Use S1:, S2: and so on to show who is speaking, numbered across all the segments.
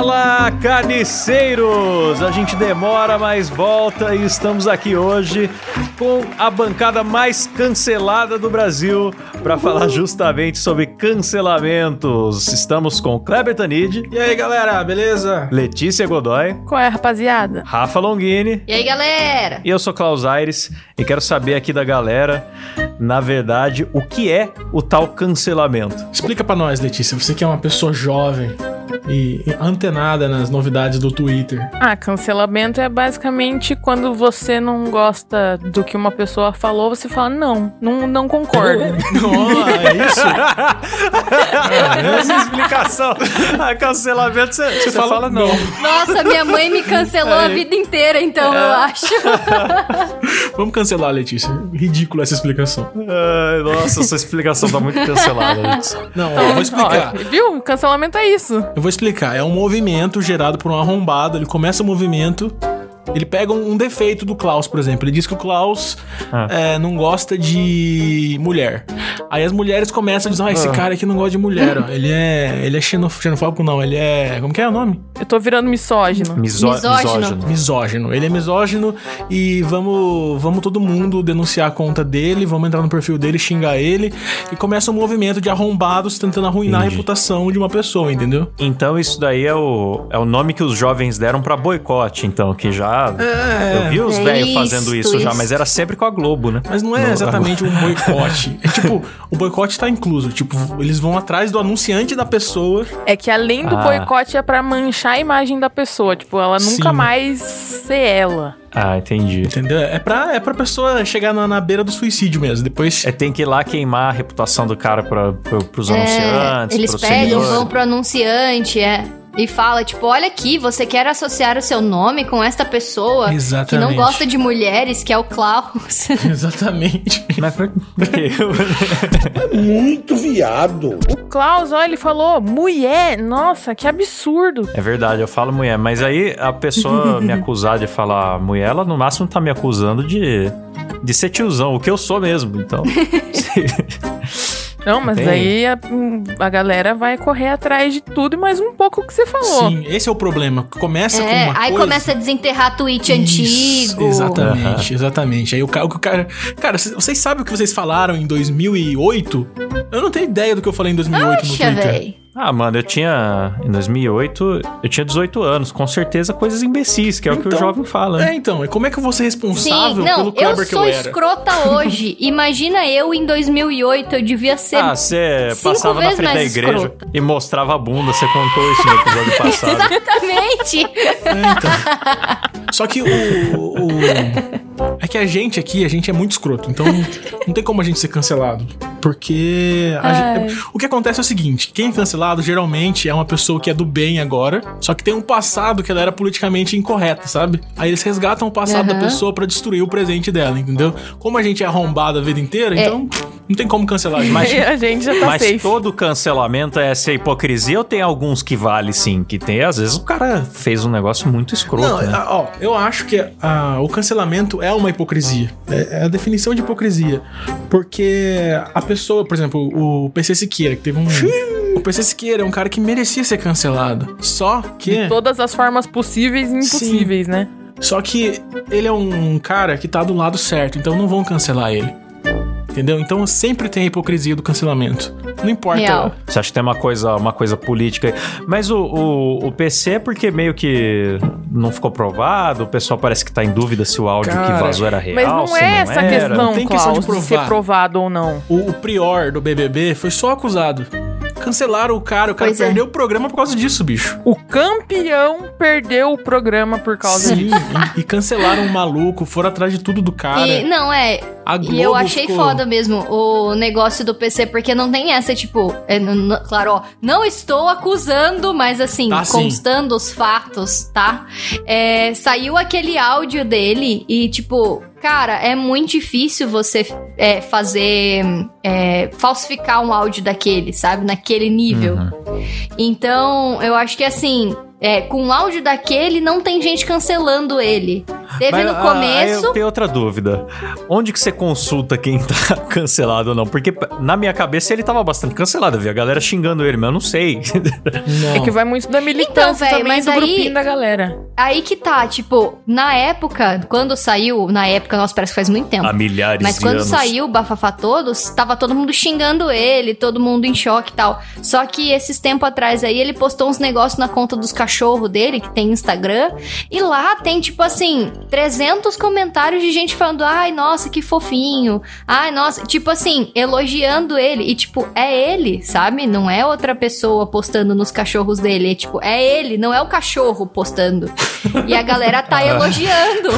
S1: Fala, carniceiros! A gente demora, mas volta e estamos aqui hoje com a bancada mais cancelada do Brasil para falar justamente sobre cancelamentos. Estamos com Kleber Tanid.
S2: E aí, galera, beleza?
S1: Letícia Godoy.
S3: Qual é, rapaziada?
S1: Rafa Longini.
S4: E aí, galera?
S1: E eu sou Klaus Aires e quero saber aqui da galera, na verdade, o que é o tal cancelamento.
S2: Explica para nós, Letícia, você que é uma pessoa jovem e antenada nas novidades do Twitter.
S3: Ah, cancelamento é basicamente quando você não gosta do que uma pessoa falou, você fala, não, não, não concordo.
S2: oh, é isso?
S1: Essa explicação. A cancelamento, você, você fala, fala não.
S4: Nossa, minha mãe me cancelou a vida inteira, então, é. eu acho.
S2: Vamos cancelar, Letícia. Ridícula essa explicação.
S1: Ai, nossa, essa explicação tá muito cancelada.
S2: Não, ó, eu vou explicar.
S3: Ó, viu? Cancelamento é isso.
S2: Eu vou explicar. É um movimento gerado por um arrombado. Ele começa o movimento ele pega um, defeito do Klaus, por exemplo. Ele diz que o Klaus ah. é, não gosta de mulher. Aí as mulheres começam a dizer: ah, esse ah. cara aqui não gosta de mulher. Ó. Ele é. Ele é xenofóbico, não. Ele é. Como que é o nome?
S3: Eu tô virando misógino.
S1: Miso misógino. misógino.
S2: Misógino. Ele é misógino e vamos, vamos todo mundo denunciar a conta dele, vamos entrar no perfil dele, xingar ele. E começa um movimento de arrombados tentando arruinar Entendi. a reputação de uma pessoa, entendeu?
S1: Então isso daí é o, é o nome que os jovens deram para boicote, então, que já é, eu vi os é velhos fazendo isso, isso, já, mas era sempre com a Globo, né?
S2: Mas não é exatamente um boicote. é tipo, o boicote tá incluso. Tipo, eles vão atrás do anunciante da pessoa.
S3: É que além do ah. boicote é para manchar a imagem da pessoa. Tipo, ela nunca Sim. mais ser ela.
S1: Ah, entendi.
S2: Entendeu? É pra, é pra pessoa chegar na, na beira do suicídio mesmo. Depois.
S1: É, tem que ir lá queimar a reputação do cara pra, pra, pros é, anunciantes.
S4: Eles pegam, vão pro anunciante, é e fala, tipo, olha aqui, você quer associar o seu nome com esta pessoa
S2: Exatamente.
S4: que não gosta de mulheres, que é o Klaus.
S2: Exatamente. Mas por quê?
S5: é muito viado.
S3: O Klaus, ó, ele falou mulher. Nossa, que absurdo.
S1: É verdade, eu falo mulher, mas aí a pessoa me acusar de falar mulher, ela no máximo tá me acusando de de ser tiozão, o que eu sou mesmo, então.
S3: Não, mas aí a, a, galera vai correr atrás de tudo e mais um pouco que você falou.
S2: Sim, esse é o problema. Começa
S4: é,
S2: com uma
S4: aí
S2: coisa...
S4: começa a desenterrar tweet Isso, antigo.
S2: Exatamente, exatamente. Aí o cara, o cara... Cara, vocês sabem o que vocês falaram em 2008? Eu não tenho ideia do que eu falei em 2008 Oxa, no Twitter. Véi.
S1: Ah, mano, eu tinha. Em 2008, eu tinha 18 anos. Com certeza coisas imbecis, que é então, o que o então, jovem fala.
S2: Né? É, então. E como é que eu vou ser responsável Sim, não, pelo Kleber que eu era?
S4: Eu sou escrota hoje. Imagina eu em 2008, eu devia ser.
S1: Ah, você passava na frente da igreja escrota. e mostrava a bunda. Você contou isso no episódio passado.
S4: Exatamente. É,
S2: então. Só que o, o, É que a gente aqui, a gente é muito escroto. Então não tem como a gente ser cancelado. Porque gente, o que acontece é o seguinte: quem é cancelado geralmente é uma pessoa que é do bem agora, só que tem um passado que ela era politicamente incorreta, sabe? Aí eles resgatam o passado uhum. da pessoa para destruir o presente dela, entendeu? Como a gente é arrombado a vida inteira, é. então não tem como cancelar.
S3: Mas, a gente já tá
S1: mas
S3: safe.
S1: todo cancelamento é essa hipocrisia ou tem alguns que vale sim? Que tem, às vezes o cara fez um negócio muito escroto. Não, né?
S2: ó, eu acho que a, o cancelamento é uma hipocrisia. É, é, a definição de hipocrisia. Porque a pessoa, por exemplo, o PC Siqueira, que teve um. O PC Siqueira é um cara que merecia ser cancelado. Só que.
S3: De todas as formas possíveis e impossíveis, Sim. né?
S2: Só que ele é um cara que tá do lado certo, então não vão cancelar ele. Entendeu? Então sempre tem a hipocrisia do cancelamento. Não importa. Real.
S1: Você acha que tem uma coisa, uma coisa política. Mas o, o, o, PC é porque meio que não ficou provado, o pessoal parece que tá em dúvida se o áudio Cara, que vazou era real.
S3: Mas não é não essa era. questão, não tem Klaus, questão de, provar. de ser provado ou não.
S2: O, o prior do BBB foi só acusado. Cancelaram o cara, o cara pois é. perdeu é. o programa por causa disso, bicho.
S3: O campeão perdeu o programa por causa
S2: Sim, disso. E, e cancelaram o maluco, foram atrás de tudo do cara.
S4: E, não, é. e eu achei ficou... foda mesmo o negócio do PC, porque não tem essa, tipo, é, claro, ó, não estou acusando, mas assim, tá, constando sim. os fatos, tá? É, saiu aquele áudio dele e, tipo, Cara, é muito difícil você é, fazer. É, falsificar um áudio daquele, sabe? Naquele nível. Uhum. Então, eu acho que assim. É, com o áudio daquele, não tem gente cancelando ele. Teve Mas, no ah, começo.
S1: eu tenho outra dúvida. Onde que você consulta quem tá cancelado ou não? Porque na minha cabeça ele tava bastante cancelado, viu? A galera xingando ele, mas eu não sei.
S3: Não. É que vai muito da militância então, véio, também mas do aí, grupinho da galera.
S4: Aí que tá, tipo, na época, quando saiu, na época, nossa, parece que faz muito tempo.
S1: Há milhares
S4: Mas quando
S1: anos.
S4: saiu o Bafafá Todos, tava todo mundo xingando ele, todo mundo em choque e tal. Só que esses tempos atrás aí, ele postou uns negócios na conta dos cachorros dele, que tem Instagram, e lá tem, tipo assim, 300 comentários de gente falando, ai, nossa, que fofinho, ai, nossa, tipo assim, elogiando ele, e tipo, é ele, sabe? Não é outra pessoa postando nos cachorros dele, é tipo, é ele, não é o cachorro postando. e a galera tá elogiando.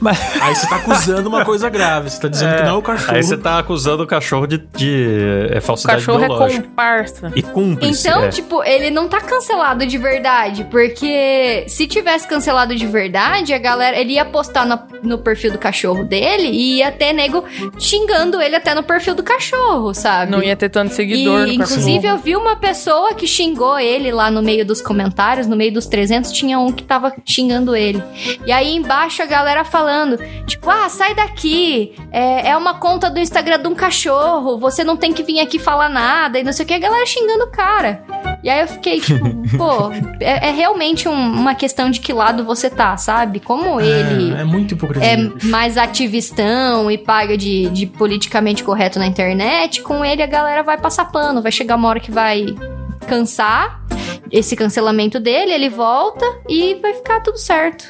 S2: Mas... Aí você tá acusando uma coisa grave, você tá dizendo é, que não é o cachorro.
S1: Aí você tá acusando o cachorro de, de é, falsidade
S3: O cachorro é biológica. é comparsa.
S1: E cúmplice.
S4: Então,
S1: é.
S4: tipo, ele não tá cancelado de verdade, porque se tivesse cancelado de verdade, a galera, ele ia postar no, no perfil do cachorro dele e ia ter nego xingando ele até no perfil do cachorro, sabe?
S3: Não ia ter tanto seguidor
S4: e, Inclusive,
S3: cachorro.
S4: eu vi uma pessoa que xingou ele lá no meio dos comentários, no meio dos 300, tinha um que tava xingando ele. E aí embaixo a galera falando, tipo, ah, sai daqui, é, é uma conta do Instagram de um cachorro, você não tem que vir aqui falar nada, e não sei o que, a galera xingando o cara. E aí eu fiquei, tipo, pô, é, é realmente um, uma questão de que lado você tá, sabe? Como é, ele.
S2: É, é muito hipocrisia.
S4: É mais ativistão e paga de, de politicamente correto na internet, com ele a galera vai passar pano, vai chegar uma hora que vai cansar esse cancelamento dele, ele volta e vai ficar tudo certo.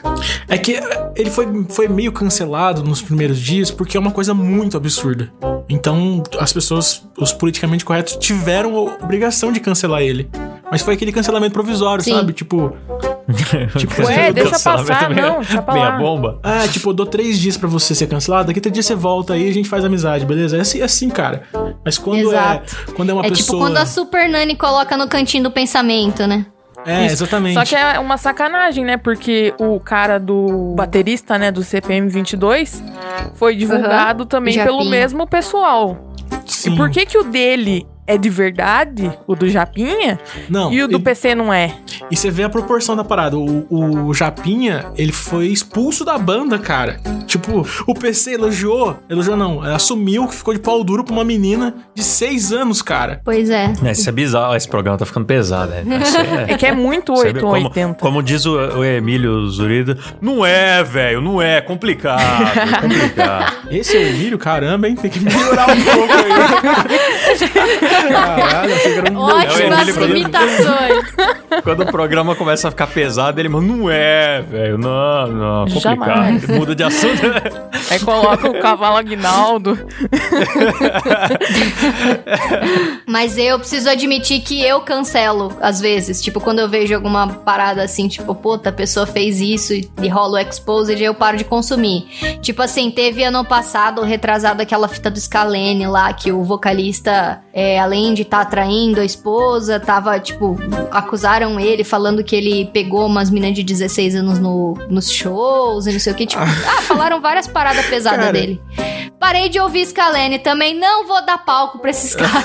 S2: É que ele foi, foi meio cancelado nos primeiros dias porque é uma coisa muito absurda. Então, as pessoas, os politicamente corretos, tiveram a obrigação de cancelar ele. Mas foi aquele cancelamento provisório, Sim. sabe? Tipo.
S3: tipo Ué, deixa passar, não, deixa pra
S1: Meia bomba.
S2: Ah, tipo, eu dou três dias para você ser cancelado, daqui três dias você volta aí e a gente faz amizade, beleza? É assim, é assim cara. Mas quando é quando é uma
S4: é
S2: pessoa...
S4: É tipo quando a Super Nani coloca no cantinho do pensamento, né?
S2: É, Isso. exatamente.
S3: Só que é uma sacanagem, né? Porque o cara do baterista, né, do CPM 22, foi divulgado uhum. também Japinha. pelo mesmo pessoal. Sim. E por que que o dele é de verdade, o do Japinha,
S2: não,
S3: e o do ele... PC não é.
S2: E você vê a proporção da parada. O, o Japinha, ele foi expulso da banda, cara. Tipo, o PC elogiou, elogiou não, assumiu que ficou de pau duro pra uma menina de seis anos, cara.
S4: Pois é.
S1: é isso é bizarro, esse programa tá ficando pesado, né?
S3: É, é que é muito 8 ou 80.
S1: Como diz o, o Emílio Zurida, não é, velho, não é, complicado, é complicado.
S2: Esse é o Emílio, caramba, hein? Tem que melhorar um pouco aí.
S4: Caralho, achei que era um Ótimas imitações.
S1: Quando o programa começa a ficar pesado, ele manda, não é, velho, não, não, complicado. Jamais. Muda de assunto.
S3: Aí coloca o cavalo Aguinaldo.
S4: Mas eu preciso admitir que eu cancelo, às vezes. Tipo, quando eu vejo alguma parada assim, tipo, puta, a pessoa fez isso e rola o exposed, eu paro de consumir. Tipo assim, teve ano passado, retrasado aquela fita do Scalene lá, que o vocalista é, além de estar tá traindo a esposa, tava, tipo, acusaram ele falando que ele pegou umas meninas de 16 anos no, nos shows e não sei o que. Tipo, ah, falaram várias paradas pesadas dele. Parei de ouvir Scalene também, não vou dar palco pra esses caras.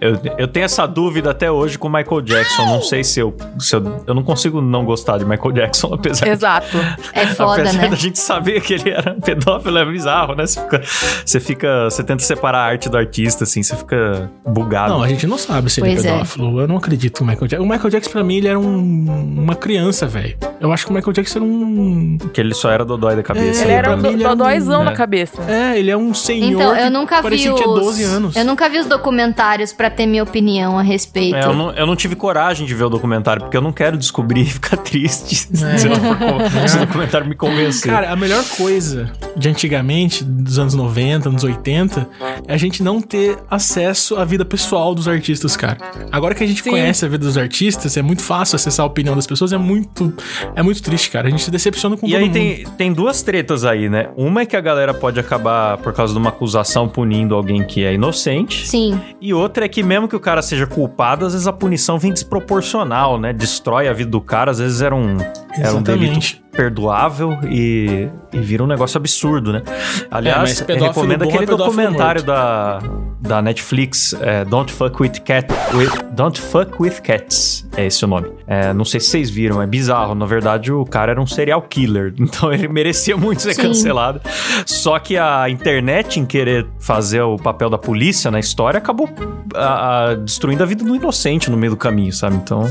S1: eu, eu tenho essa dúvida até hoje com Michael Jackson. Não sei se eu, se eu. Eu não consigo não gostar de Michael Jackson, apesar
S3: Exato.
S1: De,
S4: é foda,
S1: apesar
S4: né?
S1: da gente saber que ele era pedófilo, é bizarro, né? Você fica, você fica. Você tenta separar a arte do artista, assim, você fica bugado.
S2: Não, a gente não sabe se pois ele é, é. pedófilo. Eu não acredito no Michael Jackson. O Michael Jackson, pra mim, ele era um, uma criança, velho. Eu acho que o Michael Jackson era um.
S1: Que ele só era dodói da cabeça.
S3: É, ele era um dodóizão na cabeça.
S2: É, ele é um senhor
S4: então, eu nunca
S2: vi os, 12 anos.
S4: Eu nunca vi os documentários para ter minha opinião a respeito.
S1: É, eu, não, eu não tive coragem de ver o documentário, porque eu não quero descobrir e ficar triste é. se, for, se o documentário me convencer.
S2: Cara, a melhor coisa de antigamente, dos anos 90, anos 80, é a gente não ter acesso à vida pessoal dos artistas, cara. Agora que a gente Sim. conhece a vida dos artistas, é muito fácil acessar a opinião das pessoas, é muito, é muito triste, cara. A gente se decepciona com
S1: e
S2: todo
S1: aí
S2: mundo.
S1: Tem, tem duas tretas aí, né? Uma é que a galera pode acabar, por causa de uma acusação, punindo alguém que é inocente.
S4: Sim.
S1: E outra é que mesmo que o cara seja culpado, às vezes a punição vem desproporcional, né? Destrói a vida do cara, às vezes era um, era um delito imperdoável e, e vira um negócio absurdo, né? Aliás, é, recomendo aquele é documentário da, da Netflix, é, Don't Fuck With Cat. With, Don't Fuck With Cats. É esse o nome. É, não sei se vocês viram, é bizarro. Na verdade, o cara era um serial killer. Então ele merecia muito ser Sim. cancelado. Só que a internet, em querer fazer o papel da polícia na história, acabou a, a, destruindo a vida do inocente no meio do caminho, sabe? Então.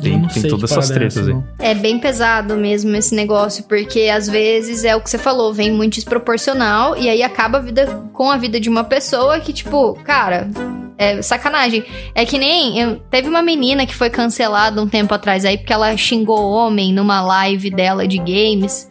S1: Tem, tem todas essas tretas aí.
S4: É bem pesado mesmo esse negócio, porque às vezes é o que você falou, vem muito desproporcional e aí acaba a vida com a vida de uma pessoa que, tipo, cara, é sacanagem. É que nem. Eu, teve uma menina que foi cancelada um tempo atrás aí, porque ela xingou homem numa live dela de games.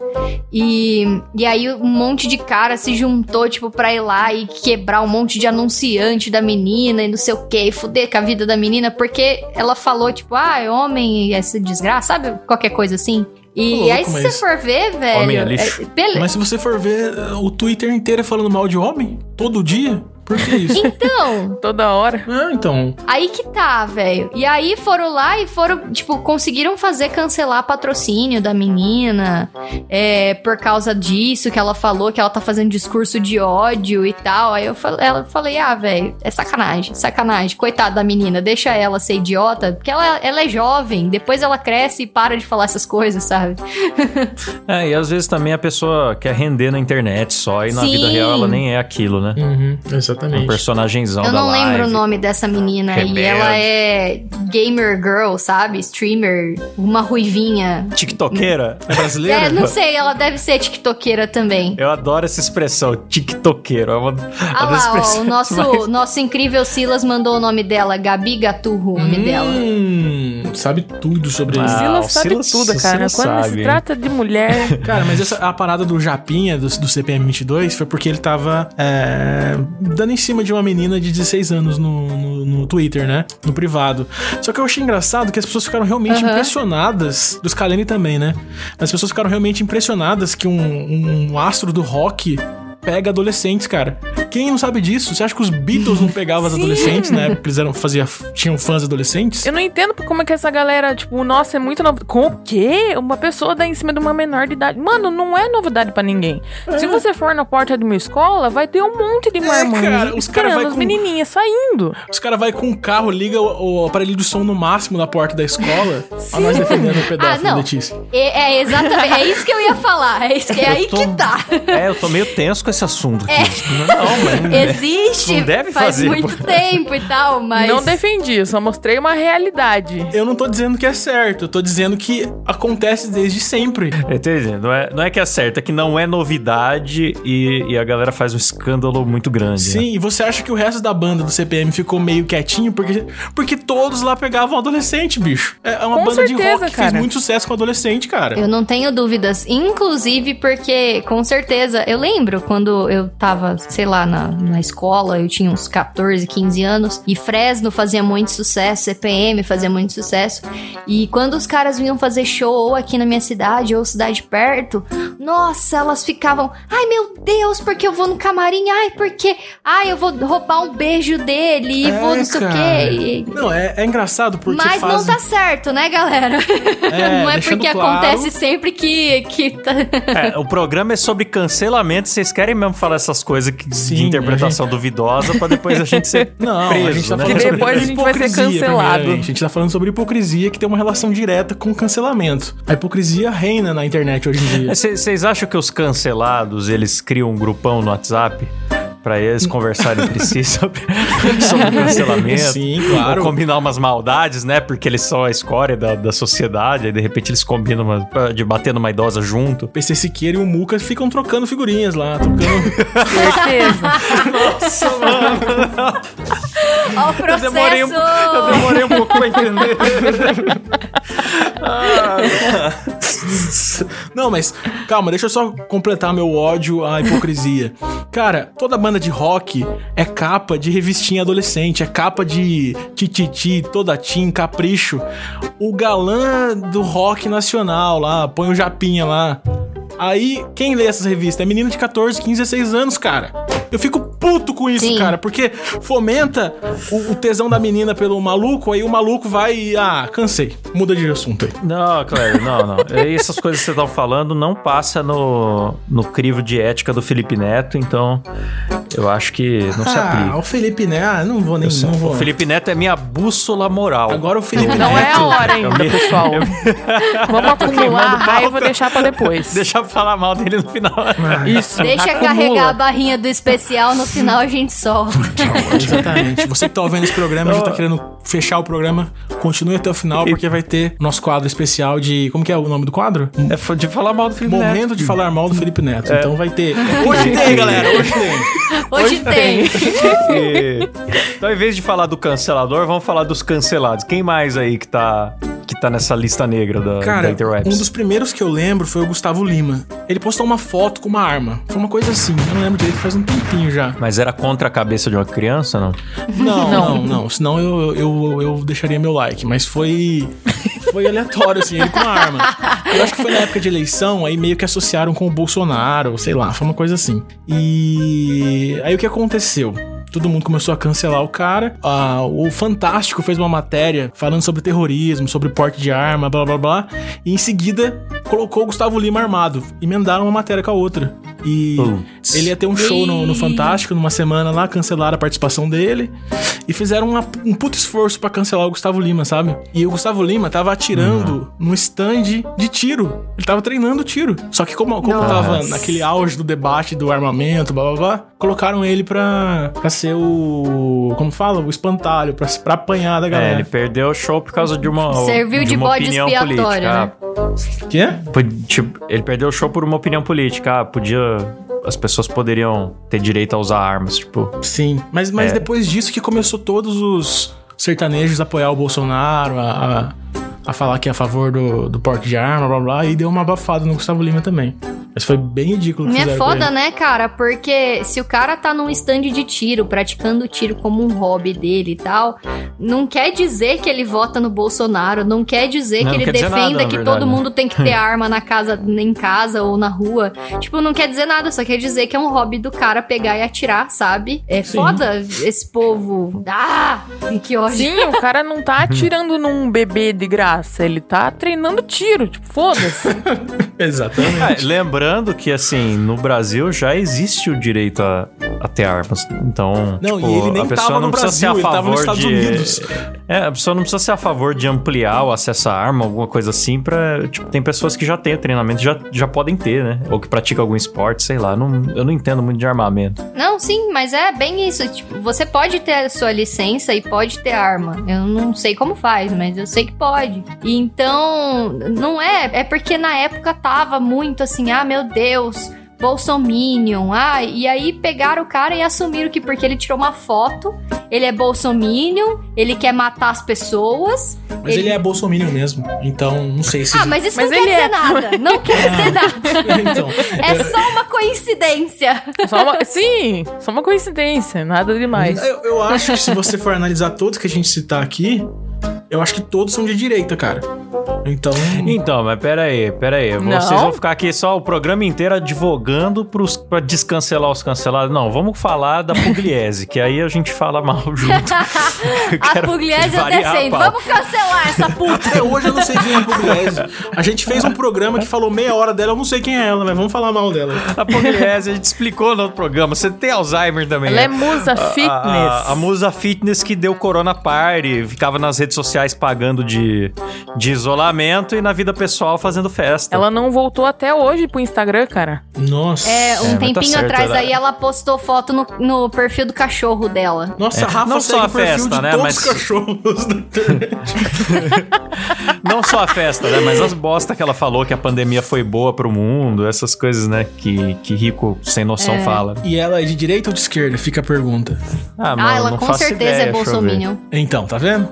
S4: E, e aí um monte de cara se juntou, tipo, pra ir lá e quebrar um monte de anunciante da menina e não sei o que, e fuder com a vida da menina, porque ela falou, tipo, ah, é homem essa desgraça, sabe? Qualquer coisa assim. E louco, aí, se você for ver, velho. Homem é lixo.
S2: É, mas se você for ver o Twitter inteiro é falando mal de homem, todo dia. Por que isso?
S4: Então.
S3: Toda hora.
S2: Ah, então.
S4: Aí que tá, velho. E aí foram lá e foram, tipo, conseguiram fazer cancelar patrocínio da menina. É, por causa disso, que ela falou que ela tá fazendo discurso de ódio e tal. Aí eu falei, ela, falei ah, velho, é sacanagem, sacanagem. Coitada da menina, deixa ela ser idiota, porque ela, ela é jovem. Depois ela cresce e para de falar essas coisas, sabe?
S1: é, e às vezes também a pessoa quer render na internet só e na Sim. vida real ela nem é aquilo, né?
S2: Uhum, exatamente. Exatamente.
S1: Um personagemzão
S4: Eu
S1: não
S4: lembro o nome dessa menina. Rebelde. E ela é gamer girl, sabe? Streamer. Uma ruivinha.
S1: TikTokeira? É brasileira?
S4: É, não sei. Ela deve ser TikTokeira também.
S1: Eu adoro essa expressão, TikTokeira. É uma,
S4: ah uma lá, ó, o nosso, mais... nosso incrível Silas mandou o nome dela. Gabi Gaturro, o nome hum,
S2: dela. Sabe tudo sobre isso.
S3: Ah, Silas sabe Silas, tudo, cara. Silas Quando sabe. se trata de mulher...
S2: cara, mas essa, a parada do Japinha, do, do CPM 22, foi porque ele tava é, dando em cima de uma menina de 16 anos no, no, no Twitter, né? No privado. Só que eu achei engraçado que as pessoas ficaram realmente uhum. impressionadas. Dos Kaleni também, né? As pessoas ficaram realmente impressionadas que um, um astro do rock pega adolescentes, cara. Quem não sabe disso? Você acha que os Beatles não pegavam os adolescentes, né? Porque eles eram, fazia, tinham fãs adolescentes?
S3: Eu não entendo como é que essa galera, tipo, nossa, é muito novo. Com o quê? Uma pessoa dá em cima de uma menor de idade. Mano, não é novidade para ninguém. É. Se você for na porta de uma escola, vai ter um monte de marmanjos é, cara, os cara vai com... menininhas saindo.
S2: Os caras vai com um carro, liga o, o, aparelho de som no máximo na porta da escola. a nós defendendo o pedófilo, ah, não. Letícia.
S4: É, é, exatamente. É isso que eu ia falar. É, isso que, é aí tô, que tá.
S1: É, eu tô meio tenso com esse assunto aqui.
S4: É. Não, mas Existe. Não deve faz fazer. muito tempo e tal, mas.
S3: Não defendi, só mostrei uma realidade.
S2: Eu não tô dizendo que é certo, eu tô dizendo que acontece desde sempre.
S1: Entendi. Não é, não é que é certo, é que não é novidade e, e a galera faz um escândalo muito grande. Né?
S2: Sim,
S1: né?
S2: e você acha que o resto da banda do CPM ficou meio quietinho porque, porque todos lá pegavam adolescente, bicho. É uma com banda certeza, de rock que fez muito sucesso com adolescente, cara.
S4: Eu não tenho dúvidas. Inclusive porque, com certeza, eu lembro quando eu tava, sei lá, na, na escola, eu tinha uns 14, 15 anos, e Fresno fazia muito sucesso, CPM fazia muito sucesso. E quando os caras vinham fazer show ou aqui na minha cidade ou cidade perto, nossa, elas ficavam, ai meu Deus, porque eu vou no camarim, ai, porque, ai, eu vou roubar um beijo dele e é, vou não sei o quê.
S2: Não, é, é engraçado porque.
S4: Mas fazem... não tá certo, né, galera? É, não é porque claro... acontece sempre que. que tá...
S1: é, o programa é sobre cancelamento, vocês querem mesmo falar essas coisas que, Sim, de interpretação gente... duvidosa pra depois a gente ser não, preso, a gente tá
S3: né? falando depois a gente vai ser cancelado.
S2: A gente tá falando sobre hipocrisia que tem uma relação direta com cancelamento. A hipocrisia reina na internet hoje em dia.
S1: Vocês acham que os cancelados, eles criam um grupão no WhatsApp? Para eles conversarem entre si sobre, sobre cancelamento.
S2: Sim, claro.
S1: Ou combinar umas maldades, né? Porque eles são a escória da, da sociedade, aí de repente eles combinam uma, de bater numa idosa junto. O
S2: PC Siqueira e o Muca ficam trocando figurinhas lá, trocando.
S3: Certeza.
S1: Nossa, mano.
S4: Ó, o processo.
S1: Eu demorei, um, eu demorei um pouco pra entender.
S2: ah, não, mas calma, deixa eu só completar meu ódio à hipocrisia. Cara, toda banda de rock é capa de revistinha adolescente, é capa de tititi, toda tim, capricho. O galã do rock nacional lá, põe o japinha lá Aí, quem lê essas revistas? É menina de 14, 15, 16 anos, cara. Eu fico puto com isso, Sim. cara, porque fomenta o, o, tesão da menina pelo maluco, aí o maluco vai e. Ah, cansei. Muda de assunto aí.
S1: Não, Claire, não, não. Essas coisas que você tá falando não passa no, no crivo de ética do Felipe Neto, então eu acho que não ah, se aplica.
S2: Ah, o Felipe Neto, ah, não vou nem. Não vou.
S1: O Felipe Neto é minha bússola moral.
S2: Agora o Felipe
S3: não Neto. Não é a hora ainda, eu pessoal. Eu... Vamos acumular a raiva e deixar pra depois.
S1: Deixa eu falar mal dele no final.
S4: Isso. Deixa Acumula. carregar a barrinha do especial, no final a gente solta.
S2: Exatamente. Você que tá ouvindo esse programa, já tá querendo fechar o programa, continue até o final, porque vai ter nosso quadro especial de. Como que é o nome do quadro?
S1: É de falar mal do Felipe
S2: Momento
S1: Neto.
S2: Momento de falar mal do Felipe Neto. É. Então vai ter. Hoje tem, galera. Hoje tem.
S4: Hoje, Hoje tem.
S1: tem. então, em vez de falar do cancelador, vamos falar dos cancelados. Quem mais aí que tá que tá nessa lista negra da,
S2: Cara,
S1: da Interwebs?
S2: Um dos primeiros que eu lembro foi o Gustavo Lima. Ele postou uma foto com uma arma. Foi uma coisa assim, eu não lembro direito, faz um tempinho já.
S1: Mas era contra a cabeça de uma criança, não?
S2: Não, não, não. não. Senão eu, eu, eu deixaria meu like. Mas foi. Foi aleatório, assim, ele com uma arma. Eu acho que foi na época de eleição, aí meio que associaram com o Bolsonaro, sei lá, foi uma coisa assim. E aí o que aconteceu? todo mundo começou a cancelar o cara. Ah, o Fantástico fez uma matéria falando sobre terrorismo, sobre porte de arma, blá blá blá. E em seguida colocou o Gustavo Lima armado. Emendaram uma matéria com a outra. E ele ia ter um show no, no, Fantástico numa semana lá, cancelaram a participação dele. E fizeram uma, um puto esforço para cancelar o Gustavo Lima, sabe? E o Gustavo Lima tava atirando uhum. num stand de tiro. Ele tava treinando tiro. Só que como, como tava naquele auge do debate do armamento, blá blá blá, colocaram ele pra, pra ser o. Como fala? O espantalho, pra, pra apanhar da galera.
S1: É, ele perdeu o show por causa de uma.
S4: Serviu de, de uma bode opinião política.
S2: Né? Quê?
S1: Tipo, ele perdeu o show por uma opinião política. Ah, podia as pessoas poderiam ter direito a usar armas, tipo.
S2: Sim, mas, mas é. depois disso que começou todos os sertanejos a apoiar o Bolsonaro, a, a, a falar que é a favor do, do porte de arma, blá blá, e deu uma abafada no Gustavo Lima também. Mas foi bem ridículo.
S4: Que é foda, né, cara? Porque se o cara tá num stand de tiro, praticando tiro como um hobby dele e tal, não quer dizer que ele vota no Bolsonaro, não quer dizer não, que ele defenda nada, que todo mundo tem que ter arma na casa, em casa ou na rua. Tipo, não quer dizer nada, só quer dizer que é um hobby do cara pegar e atirar, sabe? É Sim. foda esse povo. Ah, que ódio.
S3: Sim, o cara não tá atirando num bebê de graça, ele tá treinando tiro, tipo, foda-se.
S2: Exatamente.
S1: É, lembrando que, assim, no Brasil já existe o direito a, a ter armas. Então,
S2: não, tipo, e ele nem a pessoa não precisa Brasil, ser a favor de. Unidos.
S1: É, a pessoa não precisa ser a favor de ampliar o acesso à arma, alguma coisa assim, pra. Tipo, tem pessoas que já têm o treinamento, já, já podem ter, né? Ou que praticam algum esporte, sei lá. Não, eu não entendo muito de armamento.
S4: Não, sim, mas é bem isso. Tipo, você pode ter a sua licença e pode ter arma. Eu não sei como faz, mas eu sei que pode. E então, não é. É porque na época tava muito assim, ah, meu Deus, Bolsominion. Ah, e aí pegaram o cara e assumiram que porque ele tirou uma foto, ele é Bolsominion, ele quer matar as pessoas.
S2: Mas ele, ele é Bolsominion mesmo, então não sei se.
S4: Ah, mas isso mas não quer dizer é... nada. Não quer dizer nada. então, é só uma coincidência.
S3: Só uma... Sim, só uma coincidência, nada demais.
S2: Eu, eu acho que se você for analisar todos que a gente citar aqui, eu acho que todos são de direita, cara. Então.
S1: Então, mas pera aí, pera aí. Não. Vocês vão ficar aqui só o programa inteiro advogando pros, pra descancelar os cancelados. Não, vamos falar da Pugliese, que aí a gente fala mal junto.
S4: a Pugliese eu defendo. Vamos cancelar essa puta.
S2: Até hoje eu não sei quem é a Pugliese. A gente fez um programa que falou meia hora dela, eu não sei quem é ela, mas vamos falar mal dela.
S1: A Pugliese, a gente explicou no outro programa. Você tem Alzheimer também.
S3: Ela né? é musa fitness. A,
S1: a, a musa fitness que deu Corona Party, ficava nas redes sociais sociais pagando de, de isolamento e na vida pessoal fazendo festa.
S3: Ela não voltou até hoje pro Instagram, cara.
S2: Nossa.
S4: É, um é, tá tempinho tá certo, atrás ela... aí ela postou foto no, no perfil do cachorro dela.
S2: Nossa, a
S1: é,
S2: Rafa
S1: não só a festa, né?
S2: mas cachorros da internet.
S1: não só a festa, né? Mas as bosta que ela falou que a pandemia foi boa pro mundo, essas coisas, né? Que, que rico sem noção é. fala.
S2: E ela é de direita ou de esquerda? Fica a pergunta.
S4: Ah, ah ela com certeza é ideia, é bolsominion.
S2: Então, tá vendo?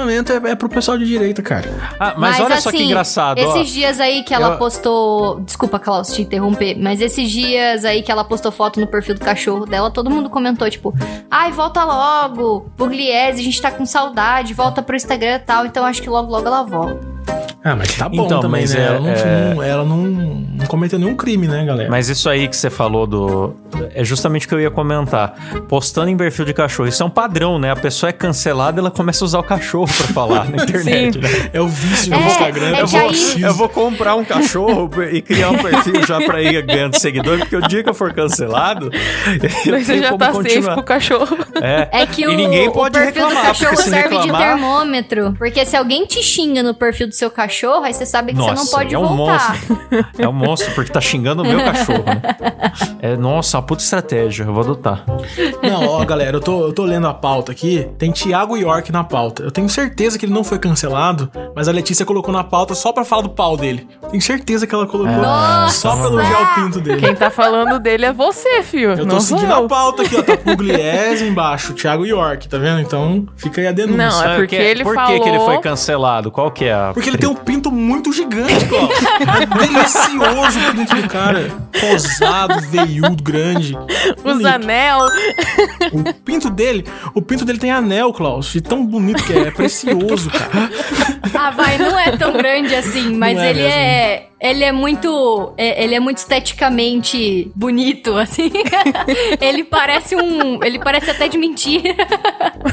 S2: Cancelamento é, é pro pessoal de direita, cara.
S1: Ah, mas, mas olha assim, só que assim, engraçado.
S4: Esses
S1: ó,
S4: dias aí que ela eu... postou. Desculpa, Klaus, te interromper. Mas esses dias aí que ela postou foto no perfil do cachorro dela, todo mundo comentou, tipo, ai, volta logo. Pugliese, a gente tá com saudade, volta pro Instagram e tal. Então acho que logo, logo ela volta.
S2: Ah, mas tá bom então, também, né? É, ela, não, é... não, ela não, não, cometeu nenhum crime, né, galera?
S1: Mas isso aí que você falou do. É justamente o que eu ia comentar. Postando em perfil de cachorro. Isso é um padrão, né? A pessoa é cancelada ela começa a usar o cachorro pra falar na internet, né?
S2: É o vício no é, Instagram.
S1: É eu, vou, eu vou comprar um cachorro e criar um perfil já pra ir ganhando seguidor, porque o dia que eu for cancelado.
S3: Mas você já tá continuar. safe com o cachorro.
S4: É, é que o, ninguém pode o perfil reclamar, do cachorro serve reclamar... de termômetro. Porque se alguém te xinga no perfil do seu cachorro, aí você sabe que nossa, você não pode
S1: é
S4: um voltar.
S1: Monstro. É um monstro, porque tá xingando o meu cachorro. Né? É, nossa, uma puta estratégia. Eu vou adotar.
S2: Não, ó, galera, eu tô, eu tô lendo a pauta aqui. Tem Thiago York na pauta. Eu tenho certeza que ele não foi cancelado, mas a Letícia colocou na pauta só pra falar do pau dele. Tenho certeza que ela colocou
S4: nossa.
S2: só pra elogiar o pinto dele.
S3: Quem tá falando dele é você, filho.
S2: Eu tô não seguindo a pauta aqui, ó. Tá Pugliese embaixo, Thiago York, tá vendo? Então fica aí a denúncia.
S3: Não, é porque ele
S1: Por
S3: falou...
S1: que ele foi cancelado? Qual que é a...
S2: Porque ele tem um pinto muito gigante. É delicioso o pinto do cara. Rosado, veiudo, grande.
S3: Os anel.
S2: O pinto dele, o pinto dele tem anel, Klaus. E tão bonito que é, é precioso, cara.
S4: Ah, vai, não é tão grande assim, mas é ele mesmo. é ele é muito. É, ele é muito esteticamente bonito, assim. ele parece um. Ele parece até de mentira.